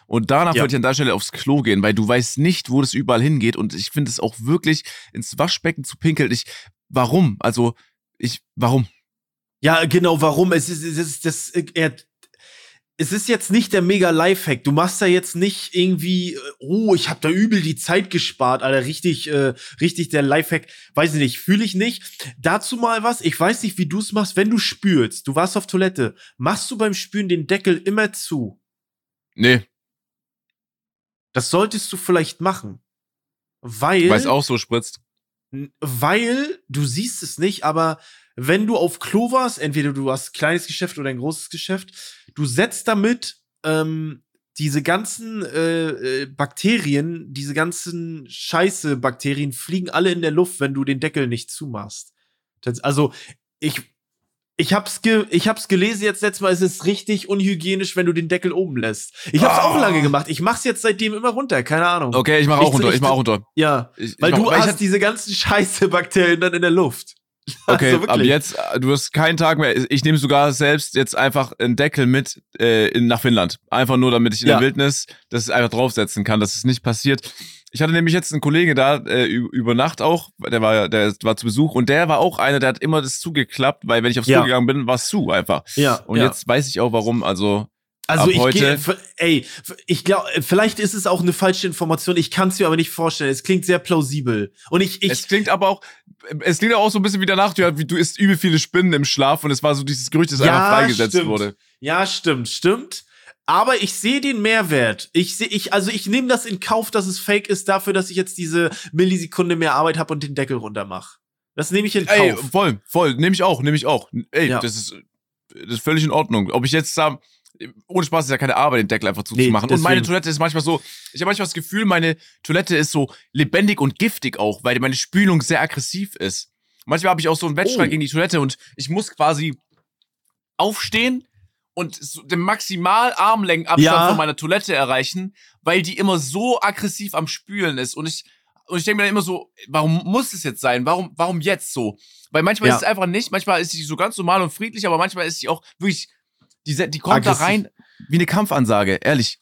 Und danach Ja. würde ich an der Stelle aufs Klo gehen, weil du weißt nicht, wo das überall hingeht. Und ich finde es auch wirklich, ins Waschbecken zu pinkeln. Ich, warum? Also, ich, warum? Ja, genau, warum? Es ist, es ist, das, äh, er, es ist jetzt nicht der mega Lifehack. Du machst da jetzt nicht irgendwie, äh, oh, ich habe da übel die Zeit gespart, Alter, richtig, äh, richtig der Lifehack. Weiß ich nicht, fühle ich nicht. Dazu mal was. Ich weiß nicht, wie du es machst, wenn du spülst. Du warst auf Toilette. Machst du beim Spülen den Deckel immer zu? Nee, Das solltest du vielleicht machen. Weil. weil es auch so spritzt. Weil du siehst es nicht, aber wenn du auf Klo warst, entweder du hast ein kleines Geschäft oder ein großes Geschäft, du setzt damit ähm, diese ganzen äh, äh, Bakterien, diese ganzen scheiße Bakterien fliegen alle in der Luft, wenn du den Deckel nicht zumachst. Also ich ich hab's, ge ich hab's gelesen jetzt letztes Mal, es ist richtig unhygienisch, wenn du den Deckel oben lässt. Ich hab's auch Ah. lange gemacht. Ich mach's jetzt seitdem immer runter, keine Ahnung. Okay, ich mach auch Ich- runter, ich- ich mach auch runter. Ja, Ich, weil mach, du weil hast diese ganzen scheiße Bakterien dann in der Luft. Okay, Also aber jetzt, äh, du hast keinen Tag mehr. Ich nehme sogar selbst jetzt einfach einen Deckel mit äh, in, nach Finnland. Einfach nur, damit ich in Ja. der Wildnis das einfach draufsetzen kann, dass es nicht passiert. Ich hatte nämlich jetzt einen Kollege da äh, über Nacht auch, der war, der war zu Besuch und der war auch einer, der hat immer das zugeklappt, weil wenn ich aufs Ja. Klo gegangen bin, war es zu einfach. Ja, Und ja. jetzt weiß ich auch warum. Also Also ab ich heute- gehe, f- ey, ich glaube, vielleicht ist es auch eine falsche Information. Ich kann es mir aber nicht vorstellen. Es klingt sehr plausibel. Und ich, ich, es klingt aber auch, es klingt auch so ein bisschen wie danach, du, wie du isst übel viele Spinnen im Schlaf und es war so dieses Gerücht, das einfach freigesetzt stimmt. wurde. Ja, stimmt, stimmt. Aber ich sehe den Mehrwert. Ich sehe, ich, also ich nehme das in Kauf, dass es fake ist, dafür, dass ich jetzt diese Millisekunde mehr Arbeit habe und den Deckel runter mache. Das nehme ich in Ey, Kauf. voll, voll, nehme ich auch, nehme ich auch. Ey, Ja. das ist das ist völlig in Ordnung. Ob ich jetzt da ohne Spaß ist ja keine Arbeit, den Deckel einfach Nee, zuzumachen. und meine. Toilette ist manchmal so, ich habe manchmal das Gefühl, meine Toilette ist so lebendig und giftig auch, weil meine Spülung sehr aggressiv ist. Manchmal habe ich auch so einen Wettstreit Oh. gegen die Toilette und ich muss quasi aufstehen und so den maximal Armlängenabstand Ja. von meiner Toilette erreichen, weil die immer so aggressiv am Spülen ist und ich und ich denke mir dann immer so, warum muss es jetzt sein? Warum warum jetzt so? Weil manchmal Ja. ist es einfach nicht, manchmal ist sie so ganz normal und friedlich, aber manchmal ist sie auch wirklich die, die kommt Aggressiv. da rein wie eine Kampfansage, ehrlich.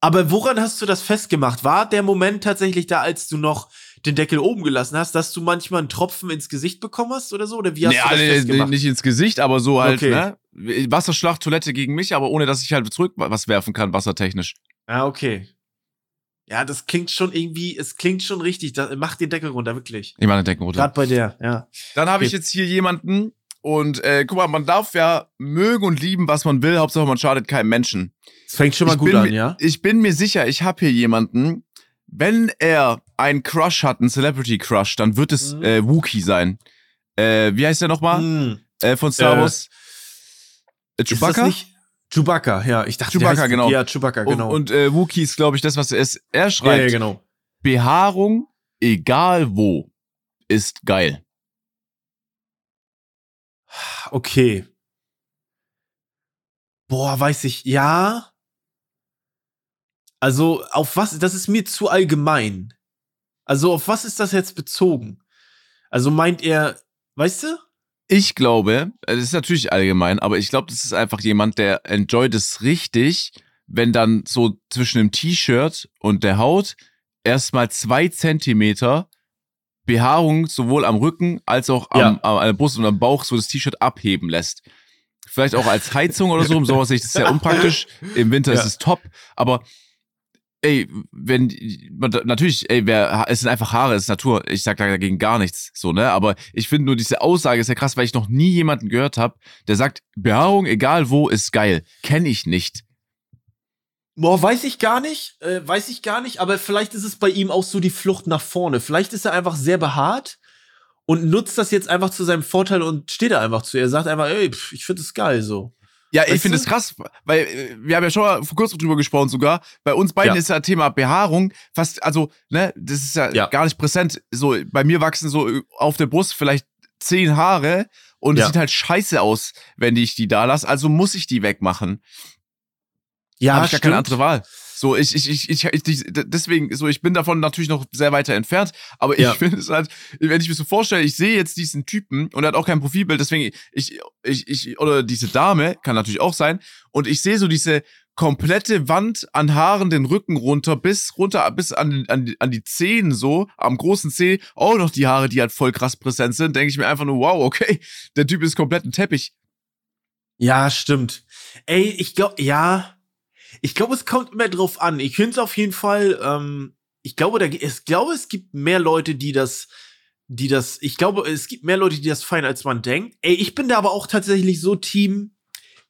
Aber woran hast du das festgemacht? War der Moment tatsächlich da, als du noch den Deckel oben gelassen hast, dass du manchmal einen Tropfen ins Gesicht bekommen hast oder so? Oder wie hast Nee, du das alle- festgemacht? nicht ins Gesicht, aber so halt, Okay. ne? Wasserschlacht, Toilette gegen mich, aber ohne dass ich halt zurück was werfen kann, wassertechnisch. Ah, okay. Ja, das klingt schon irgendwie, es klingt schon richtig. Da, mach den Deckel runter, wirklich. Ich meine, Decken runter. Gerade bei der, ja. Dann habe ich Okay. jetzt hier jemanden und äh, guck mal, man darf ja mögen und lieben, was man will, Hauptsache man schadet keinem Menschen. Es fängt schon mal ich gut an, mir, ja? Ich bin mir sicher, ich habe hier jemanden, wenn er einen Crush hat, einen Celebrity Crush, dann wird es Mhm. äh, Wookie sein. Äh, wie heißt der nochmal? Hm. Äh, von Star Äh, Wars? Äh, das Chewbacca? Chewbacca, ja. Ich dachte, Chewbacca, heißt- genau. Ja, Chewbacca, genau. Und, und äh, Wookie ist, glaube ich, das, was er ist. Er ja, schreibt, ja, genau. Behaarung, egal wo, ist geil. Okay. Boah, weiß ich, ja. Also, auf was, das ist mir zu allgemein. Also, auf was ist das jetzt bezogen? Also, meint er, weißt du? Ich glaube, das ist natürlich allgemein, aber ich glaube, das ist einfach jemand, der enjoyt es richtig, wenn dann so zwischen dem T-Shirt und der Haut erstmal zwei Zentimeter Behaarung sowohl am Rücken als auch am, Ja. am, an der Brust und am Bauch so das T-Shirt abheben lässt. Vielleicht auch als Heizung oder so, im Sommer ich das sehr unpraktisch, im Winter Ja. ist es top, aber ey, wenn, natürlich, ey, wer, es sind einfach Haare, es ist Natur, ich sag dagegen gar nichts, so, ne, aber ich finde nur diese Aussage ist ja krass, weil ich noch nie jemanden gehört habe, der sagt, Behaarung, egal wo, ist geil. Kenn ich nicht. Boah, weiß ich gar nicht, äh, weiß ich gar nicht, aber vielleicht ist es bei ihm auch so die Flucht nach vorne. Vielleicht ist er einfach sehr behaart und nutzt das jetzt einfach zu seinem Vorteil und steht da einfach zu. Er sagt einfach, ey, pff, ich finde es geil so. Ja, ich finde es krass, weil äh, wir haben ja schon mal vor kurzem drüber gesprochen sogar. Bei uns beiden ja. ist ja Thema Behaarung fast, also, ne, das ist ja, ja, gar nicht präsent. So, bei mir wachsen so auf der Brust vielleicht zehn Haare und es sieht halt scheiße aus, wenn ich die da lasse. Also muss ich die wegmachen. Ja, habe ich gar keine andere Wahl. So, ich, ich, ich, ich, ich, deswegen, so, ich bin davon natürlich noch sehr weiter entfernt, aber ich finde es halt, wenn ich mir so vorstelle, ich sehe jetzt diesen Typen und er hat auch kein Profilbild, deswegen, ich, ich, ich, oder diese Dame, kann natürlich auch sein, und ich sehe so diese komplette Wand an Haaren den Rücken runter, bis runter, bis an, an, an die Zehen so, am großen Zeh, auch noch die Haare, die halt voll krass präsent sind, denke ich mir einfach nur, wow, okay, der Typ ist komplett ein Teppich. Ja, stimmt. Ey, ich glaube, ja, ich glaube, es kommt immer drauf an. Ich finde es auf jeden Fall, ähm, ich glaube, da, ich glaube, es gibt mehr Leute, die das, die das, ich glaube, es gibt mehr Leute, die das feiern, als man denkt. Ey, ich bin da aber auch tatsächlich so Team.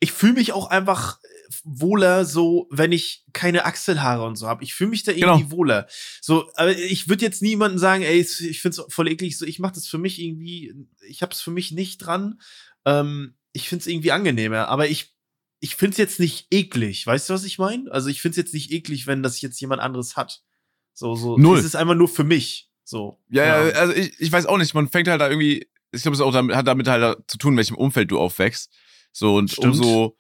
Ich fühle mich auch einfach wohler, so, wenn ich keine Achselhaare und so habe. Ich fühle mich da irgendwie genau. wohler. So, aber ich würde jetzt niemanden sagen, ey, ich finde es voll eklig. So, ich mache das für mich irgendwie, ich habe es für mich nicht dran. Ähm, ich finde es irgendwie angenehmer. Aber ich ich finde es jetzt nicht eklig. Weißt du, was ich meine? Also ich finde es jetzt nicht eklig, wenn das jetzt jemand anderes hat. So, so. Null. Es ist einfach nur für mich. So. Ja, ja, ja also ich, ich weiß auch nicht. Man fängt halt da irgendwie, ich glaube, es auch damit, hat damit halt zu tun, in welchem Umfeld du aufwächst. So, und Stimmt. umso,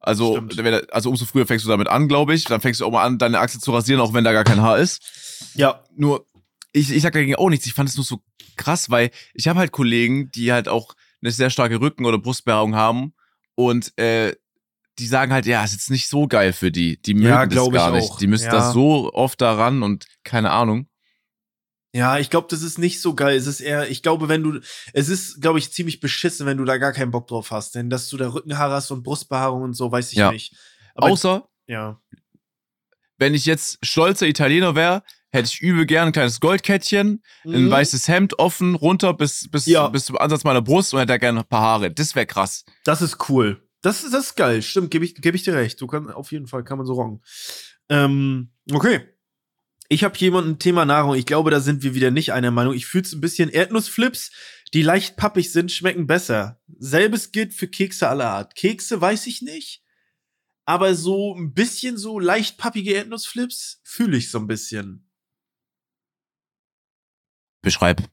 also, Stimmt. also umso früher fängst du damit an, glaube ich. Dann fängst du auch mal an, deine Achse zu rasieren, auch wenn da gar kein Haar ist. Ja. Nur, ich, ich sag dagegen auch nichts. Ich fand es nur so krass, weil ich habe halt Kollegen, die halt auch eine sehr starke Rücken- oder Brustbehaarung haben. Und äh, die sagen halt, ja, ist jetzt nicht so geil für die. Die mögen ja, das gar nicht. Auch. Die müssen ja. das so oft daran und keine Ahnung. Ja, ich glaube, das ist nicht so geil. Es ist eher, ich glaube, wenn du, es ist, glaube ich, ziemlich beschissen, wenn du da gar keinen Bock drauf hast. Denn dass du da Rückenhaare hast und Brustbehaarung und so, weiß ich ja. nicht. Aber Außer, ja. wenn ich jetzt stolzer Italiener wäre, hätte ich übel gern ein kleines Goldkettchen, mhm. ein weißes Hemd offen, runter bis, bis, ja. bis zum Ansatz meiner Brust und hätte da gerne ein paar Haare. Das wäre krass. Das ist cool. Das, das ist geil, stimmt, gebe ich, geb ich dir recht. Du kannst auf jeden Fall kann man so rocken. Ähm, okay. Ich habe jemanden Thema Nahrung. Ich glaube, da sind wir wieder nicht einer Meinung. Ich fühle es ein bisschen Erdnussflips, die leicht pappig sind, schmecken besser. Selbes gilt für Kekse aller Art. Kekse weiß ich nicht, aber so ein bisschen so leicht pappige Erdnussflips fühle ich so ein bisschen. Beschreib.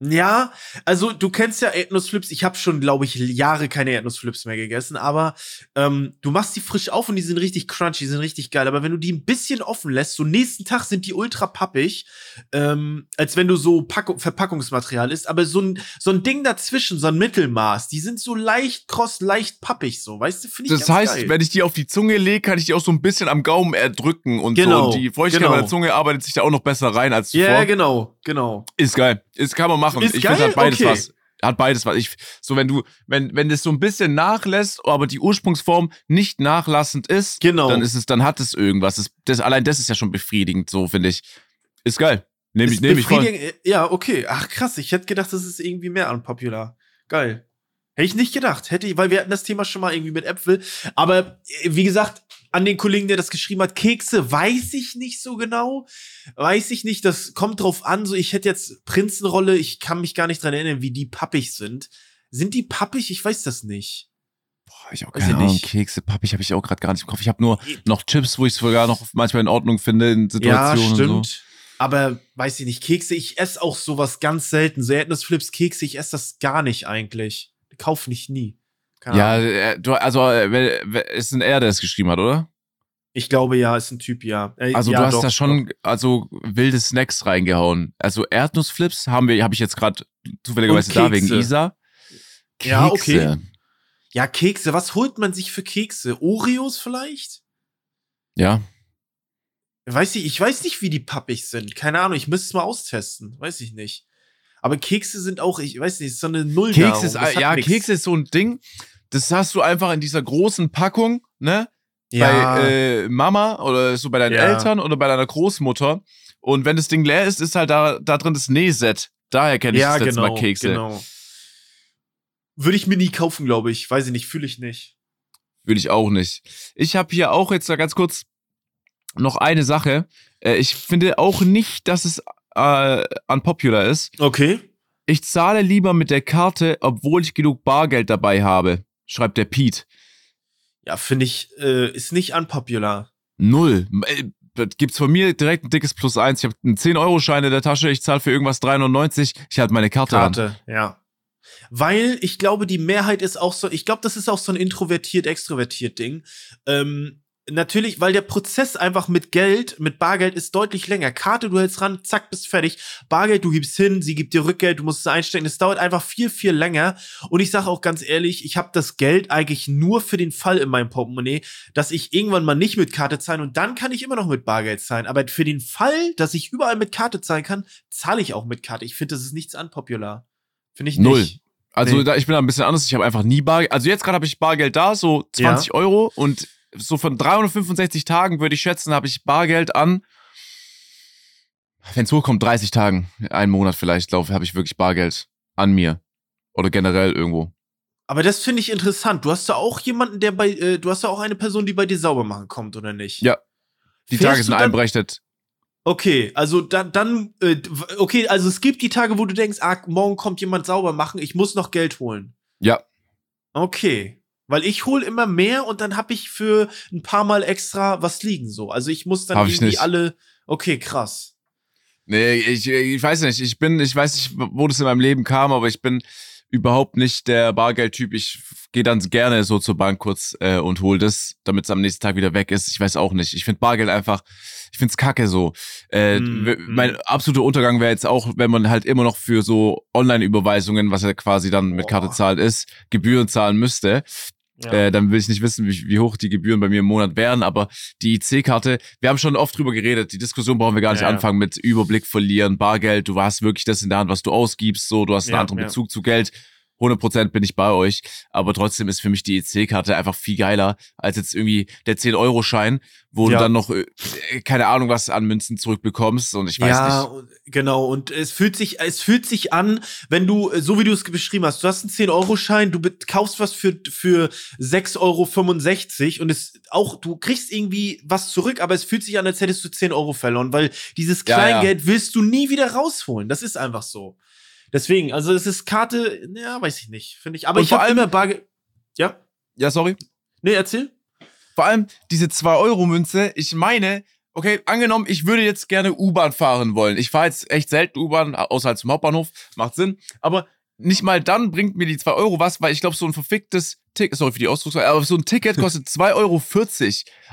Ja, also du kennst ja Erdnussflips. Ich habe schon, glaube ich, Jahre keine Erdnussflips mehr gegessen, aber ähm, du machst die frisch auf und die sind richtig crunchy, die sind richtig geil. Aber wenn du die ein bisschen offen lässt, so nächsten Tag sind die ultra pappig, ähm, als wenn du so Packung, Verpackungsmaterial isst. Aber so ein, so ein Ding dazwischen, so ein Mittelmaß, die sind so leicht kross, leicht pappig, so, weißt du, finde ich Das heißt, geil. wenn ich die auf die Zunge lege, kann ich die auch so ein bisschen am Gaumen erdrücken und genau, so. Und die Feuchtigkeit genau. meiner Zunge arbeitet sich da auch noch besser rein als zuvor. Ja, genau, genau. Ist geil. Ist, kann man machen. Ist ich finde, hat beides okay. was. Hat beides was. Ich, so, wenn du, wenn, wenn das so ein bisschen nachlässt, aber die Ursprungsform nicht nachlassend ist, genau. dann ist es, dann hat es irgendwas. Das, das, allein das ist ja schon befriedigend, so, finde ich. Ist geil. Nehme ich, nehme ich voll. Ja, okay. Ach, krass. Ich hätte gedacht, das ist irgendwie mehr unpopular. Geil. Hätte ich nicht gedacht. Hätte ich, weil wir hatten das Thema schon mal irgendwie mit Äpfel. Aber wie gesagt, an den Kollegen, der das geschrieben hat. Kekse weiß ich nicht so genau. Weiß ich nicht. Das kommt drauf an. So, ich hätte jetzt Prinzenrolle. Ich kann mich gar nicht dran erinnern, wie die pappig sind. Sind die pappig? Ich weiß das nicht. Boah, ich auch keine Ahnung. Nicht. Kekse, pappig habe ich auch gerade gar nicht im Kopf. Ich habe nur noch Chips, wo ich es sogar noch manchmal in Ordnung finde in Situationen. Ja, stimmt. So. Aber weiß ich nicht, Kekse, ich esse auch sowas ganz selten. So Erdnussflips, Kekse, ich esse das gar nicht eigentlich. Kauf nicht nie. Keine ja, äh, du, also äh, ist ein er, der es geschrieben hat, oder? Ich glaube ja, ist ein Typ, ja. Äh, also ja, du hast doch, da schon doch. also wilde Snacks reingehauen. Also Erdnussflips haben wir, habe ich jetzt gerade zufälligerweise da wegen Isa. Kekse. Ja, okay. Ja, Kekse. Was holt man sich für Kekse? Oreos vielleicht? Ja. Weiß ich, ich weiß nicht, wie die pappig sind. Keine Ahnung, ich müsste es mal austesten. Weiß ich nicht. Aber Kekse sind auch, ich weiß nicht, so eine Null. Kekse ist, ja, nix. Kekse ist so ein Ding. Das hast du einfach in dieser großen Packung, ne? Ja. Bei äh, Mama oder so bei deinen ja. Eltern oder bei deiner Großmutter. Und wenn das Ding leer ist, ist halt da, da drin das Nähset. Daher kenne ich ja, das letzte genau, Mal Kekse. Genau. Würde ich mir nie kaufen, glaube ich. Weiß ich nicht, fühle ich nicht. Würde ich auch nicht. Ich habe hier auch jetzt ganz kurz noch eine Sache. Äh, ich finde auch nicht, dass es äh, unpopular ist. Okay. Ich zahle lieber mit der Karte, obwohl ich genug Bargeld dabei habe, schreibt der Pete. Ja, finde ich, äh, ist nicht unpopular. Null. Äh, gibt's von mir direkt ein dickes Plus eins. Ich habe einen 10-Euro-Schein in der Tasche, ich zahle für irgendwas 3,99. Ich halte meine Karte, Karte an. ja. Weil ich glaube, die Mehrheit ist auch so, ich glaube, das ist auch so ein introvertiert-extrovertiert Ding. Ähm, natürlich, weil der Prozess einfach mit Geld, mit Bargeld ist deutlich länger. Karte, du hältst ran, zack, bist fertig. Bargeld, du gibst hin, sie gibt dir Rückgeld, du musst es einstecken. Es dauert einfach viel, viel länger. Und ich sage auch ganz ehrlich, ich habe das Geld eigentlich nur für den Fall in meinem Portemonnaie, dass ich irgendwann mal nicht mit Karte zahlen und dann kann ich immer noch mit Bargeld zahlen. Aber für den Fall, dass ich überall mit Karte zahlen kann, zahle ich auch mit Karte. Ich finde, das ist nichts unpopular. Finde ich nicht. Null. Also nee. da, ich bin da ein bisschen anders. Ich habe einfach nie Bargeld. Also jetzt gerade habe ich Bargeld da, so 20 ja. Euro und so von 365 Tagen würde ich schätzen, habe ich Bargeld an. Wenn es hochkommt, 30 Tagen, einen Monat vielleicht, glaube habe ich wirklich Bargeld an mir. Oder generell irgendwo. Aber das finde ich interessant. Du hast da auch jemanden, der bei, äh, du hast da auch eine Person, die bei dir sauber machen kommt, oder nicht? Ja. Die Fährst Tage sind einberechnet. Okay, also dann, dann, äh, okay, also es gibt die Tage, wo du denkst, ah, morgen kommt jemand sauber machen, ich muss noch Geld holen. Ja. Okay. Weil ich hole immer mehr und dann habe ich für ein paar Mal extra was liegen so. Also ich muss dann hab irgendwie alle. Okay, krass. Nee, ich, ich weiß nicht. Ich bin, ich weiß nicht, wo das in meinem Leben kam, aber ich bin überhaupt nicht der Bargeldtyp. Ich gehe dann gerne so zur Bank kurz äh, und hol das, damit es am nächsten Tag wieder weg ist. Ich weiß auch nicht. Ich finde Bargeld einfach, ich find's kacke so. Äh, mm, mein absoluter Untergang wäre jetzt auch, wenn man halt immer noch für so Online-Überweisungen, was ja quasi dann mit Karte zahlt ist, Gebühren zahlen müsste. Ja. Äh, dann will ich nicht wissen, wie, wie, hoch die Gebühren bei mir im Monat wären, aber die IC-Karte, wir haben schon oft drüber geredet, die Diskussion brauchen wir gar nicht ja, anfangen mit Überblick verlieren, Bargeld, du hast wirklich das in der Hand, was du ausgibst, so, du hast einen anderen Bezug zu Geld. 100% bin ich bei euch, aber trotzdem ist für mich die EC-Karte einfach viel geiler als jetzt irgendwie der 10-Euro-Schein, wo ja. du dann noch, äh, keine Ahnung, was an Münzen zurückbekommst und ich weiß ja, nicht. Ja, genau. Und es fühlt sich, es fühlt sich an, wenn du, so wie du es beschrieben hast, du hast einen 10-Euro-Schein, du kaufst was für, für 6,65 Euro und es auch, du kriegst irgendwie was zurück, aber es fühlt sich an, als hättest du 10 Euro verloren, weil dieses Kleingeld ja. willst du nie wieder rausholen. Das ist einfach so. Deswegen, also es ist Karte, ja, weiß ich nicht, finde ich. Aber und ich habe immer Bargeld. Ja? Ja, sorry. Nee, erzähl. Vor allem diese 2-Euro-Münze, ich meine, okay, angenommen, ich würde jetzt gerne U-Bahn fahren wollen. Ich fahre jetzt echt selten U-Bahn, außer halt zum Hauptbahnhof, macht Sinn. Aber nicht mal dann bringt mir die 2 Euro was, weil ich glaube, so ein verficktes Ticket, sorry für die Ausdrucksweise, aber so ein Ticket kostet 2,40 Euro.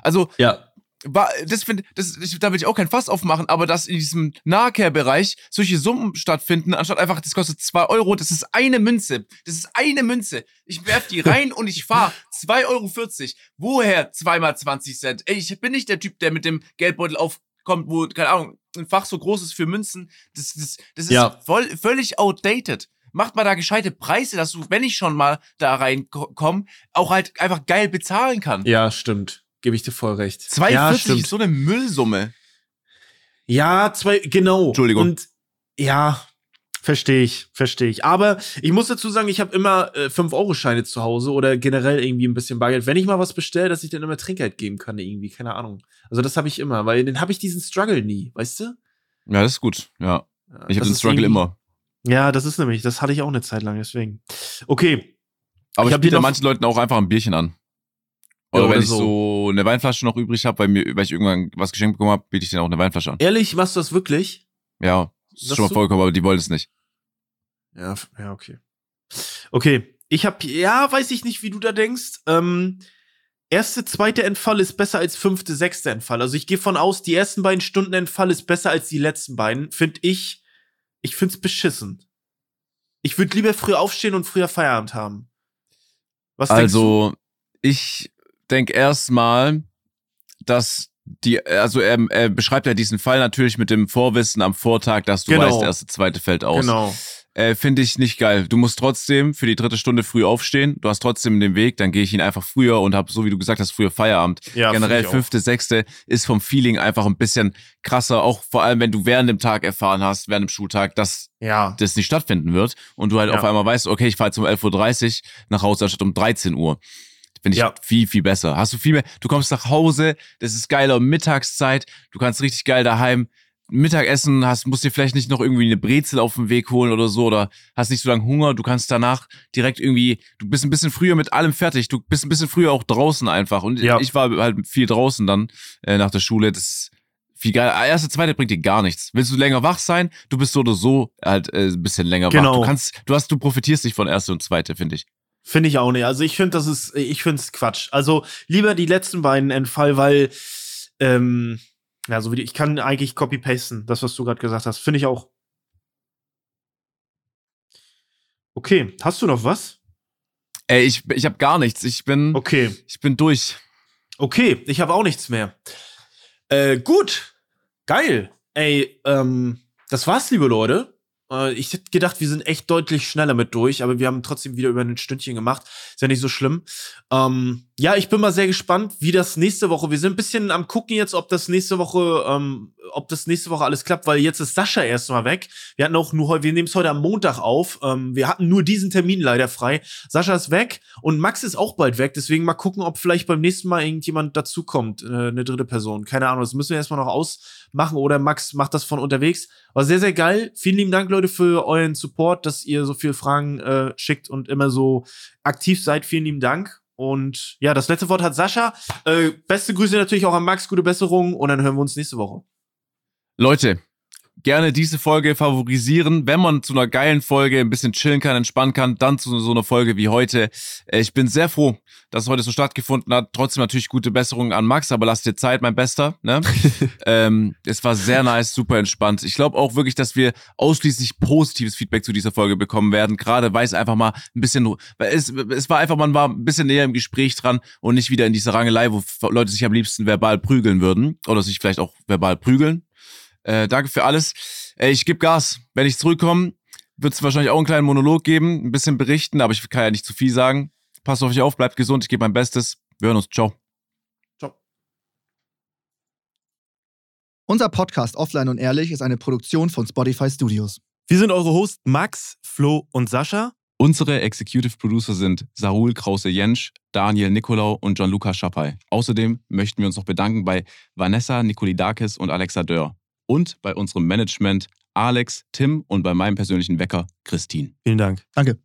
Also, ja war, das finde, das, ich, da will ich auch kein Fass aufmachen, aber dass in diesem Nahkehrbereich solche Summen stattfinden, anstatt einfach, das kostet zwei Euro, das ist eine Münze. Das ist eine Münze. Ich werf die rein und ich fahr zwei Euro. vierzig. Woher zweimal 20 Cent? Ey, ich bin nicht der Typ, der mit dem Geldbeutel aufkommt, wo, keine Ahnung, ein Fach so groß ist für Münzen. Das, das, das ist ja. voll, völlig outdated macht mal da gescheite Preise, dass du, wenn ich schon mal da reinkomme, auch halt einfach geil bezahlen kann. Ja, stimmt. Gebe ich dir voll recht. 2,40 ja, ist so eine Müllsumme. Ja, zwei, genau. Entschuldigung. Und ja, verstehe ich, verstehe ich. Aber ich muss dazu sagen, ich habe immer äh, 5-Euro-Scheine zu Hause oder generell irgendwie ein bisschen Bargeld. Wenn ich mal was bestelle, dass ich dann immer Trinkgeld geben kann, irgendwie, keine Ahnung. Also das habe ich immer, weil dann habe ich diesen Struggle nie, weißt du? Ja, das ist gut, ja. Ich habe den Struggle immer. Ja, das ist nämlich, das hatte ich auch eine Zeit lang, deswegen. Okay. Aber ich, ich biete manchen Leuten auch einfach ein Bierchen an. Oder, oder wenn so. ich so eine Weinflasche noch übrig habe, weil, mir, weil ich irgendwann was geschenkt bekommen habe, biete ich denen auch eine Weinflasche an. Ehrlich, machst du das wirklich? Ja, das ist schon mal vollkommen, aber die wollen es nicht. Ja, ja, okay. Okay, ich habe, ja, weiß ich nicht, wie du da denkst. Ähm, erste, zweite Entfall ist besser als fünfte, sechste Entfall. Also ich gehe von aus, die ersten beiden Stunden Entfall ist besser als die letzten beiden. Finde ich, ich find's beschissen. Ich würde lieber früher aufstehen und früher Feierabend haben. Was also, ich denke erstmal, dass die, also er, er beschreibt ja diesen Fall natürlich mit dem Vorwissen am Vortag, dass du genau. weißt, der erste, zweite fällt aus. Genau. Äh, Finde ich nicht geil. Du musst trotzdem für die dritte Stunde früh aufstehen. Du hast trotzdem den Weg, dann gehe ich ihn einfach früher und habe, so wie du gesagt hast, früher Feierabend. Ja, Generell fünfte, sechste ist vom Feeling einfach ein bisschen krasser, auch vor allem, wenn du während dem Tag erfahren hast, während dem Schultag, dass ja. das nicht stattfinden wird und du halt ja. auf einmal weißt, okay, ich fahre jetzt um 11.30 Uhr nach Hause anstatt um 13 Uhr Finde ich Ja. viel, viel besser. Hast du viel mehr, du kommst nach Hause, das ist geiler Mittagszeit, du kannst richtig geil daheim Mittagessen, hast, musst dir vielleicht nicht noch irgendwie eine Brezel auf den Weg holen oder so oder hast nicht so lange Hunger, du kannst danach direkt irgendwie, du bist ein bisschen früher mit allem fertig, du bist ein bisschen früher auch draußen einfach und Ja. ich war halt viel draußen dann äh, nach der Schule, das ist viel geil. Ah, Erste, zweite bringt dir gar nichts. Willst du länger wach sein, du bist so oder so halt äh, ein bisschen länger wach. Genau. Du kannst, du hast, du profitierst nicht von erste und zweite, finde ich. Finde ich auch nicht. Also ich finde, das ist, ich finde es Quatsch. Also lieber die letzten beiden Endfall, weil, ähm, ja, so wie die, ich kann eigentlich copy-pasten, das, was du gerade gesagt hast. Finde ich auch. Okay, hast du noch was? Ey, ich, ich habe gar nichts. Ich bin, Okay, ich bin durch. okay, ich habe auch nichts mehr. Äh, gut, geil. Ey, ähm, das war's, liebe Leute. Äh, ich hätte gedacht, wir sind echt deutlich schneller mit durch, aber wir haben trotzdem wieder über ein Stündchen gemacht. Ist ja nicht so schlimm. Ähm, ja, ich bin mal sehr gespannt, wie das nächste Woche. Wir sind ein bisschen am gucken jetzt, ob das nächste Woche, ähm, ob das nächste Woche alles klappt, weil jetzt ist Sascha erstmal weg. Wir hatten auch nur heute, wir nehmen es heute am Montag auf. Ähm, wir hatten nur diesen Termin leider frei. Sascha ist weg und Max ist auch bald weg. Deswegen mal gucken, ob vielleicht beim nächsten Mal irgendjemand dazukommt, äh, eine dritte Person. Keine Ahnung, das müssen wir erstmal noch ausmachen oder Max macht das von unterwegs. War sehr, sehr geil. Vielen lieben Dank, Leute, für euren Support, dass ihr so viele Fragen äh, schickt und immer so aktiv seid. Vielen lieben Dank. Und ja, das letzte Wort hat Sascha. Äh, beste Grüße natürlich auch an Max, gute Besserung und dann hören wir uns nächste Woche. Leute, gerne diese Folge favorisieren. Wenn man zu einer geilen Folge ein bisschen chillen kann, entspannen kann, dann zu so einer Folge wie heute. Äh, Ich bin sehr froh, dass es heute so stattgefunden hat. Trotzdem natürlich gute Besserung an Max, aber lass dir Zeit, mein Bester. Ne? ähm, es war sehr nice, super entspannt. Ich glaube auch wirklich, dass wir ausschließlich positives Feedback zu dieser Folge bekommen werden. Gerade weil es einfach mal ein bisschen, weil es, es war einfach, man war ein bisschen näher im Gespräch dran und nicht wieder in dieser Rangelei, wo Leute sich am liebsten verbal prügeln würden oder sich vielleicht auch verbal prügeln. Äh, danke für alles. Äh, ich gebe Gas. Wenn ich zurückkomme, wird es wahrscheinlich auch einen kleinen Monolog geben, ein bisschen berichten, aber ich kann ja nicht zu viel sagen. Passt auf euch auf, bleibt gesund, ich gebe mein Bestes. Wir hören uns. Ciao. Ciao. Unser Podcast Offline und Ehrlich ist eine Produktion von Spotify Studios. Wir sind eure Hosts Max, Flo und Sascha. Unsere Executive Producer sind Sarul Krause-Jensch, Daniel Nicolau und Gianluca Schappay. Außerdem möchten wir uns noch bedanken bei Vanessa Nikolidakis und Alexa Dörr. Und bei unserem Management Alex, Tim und bei meinem persönlichen Wecker Christine. Vielen Dank. Danke.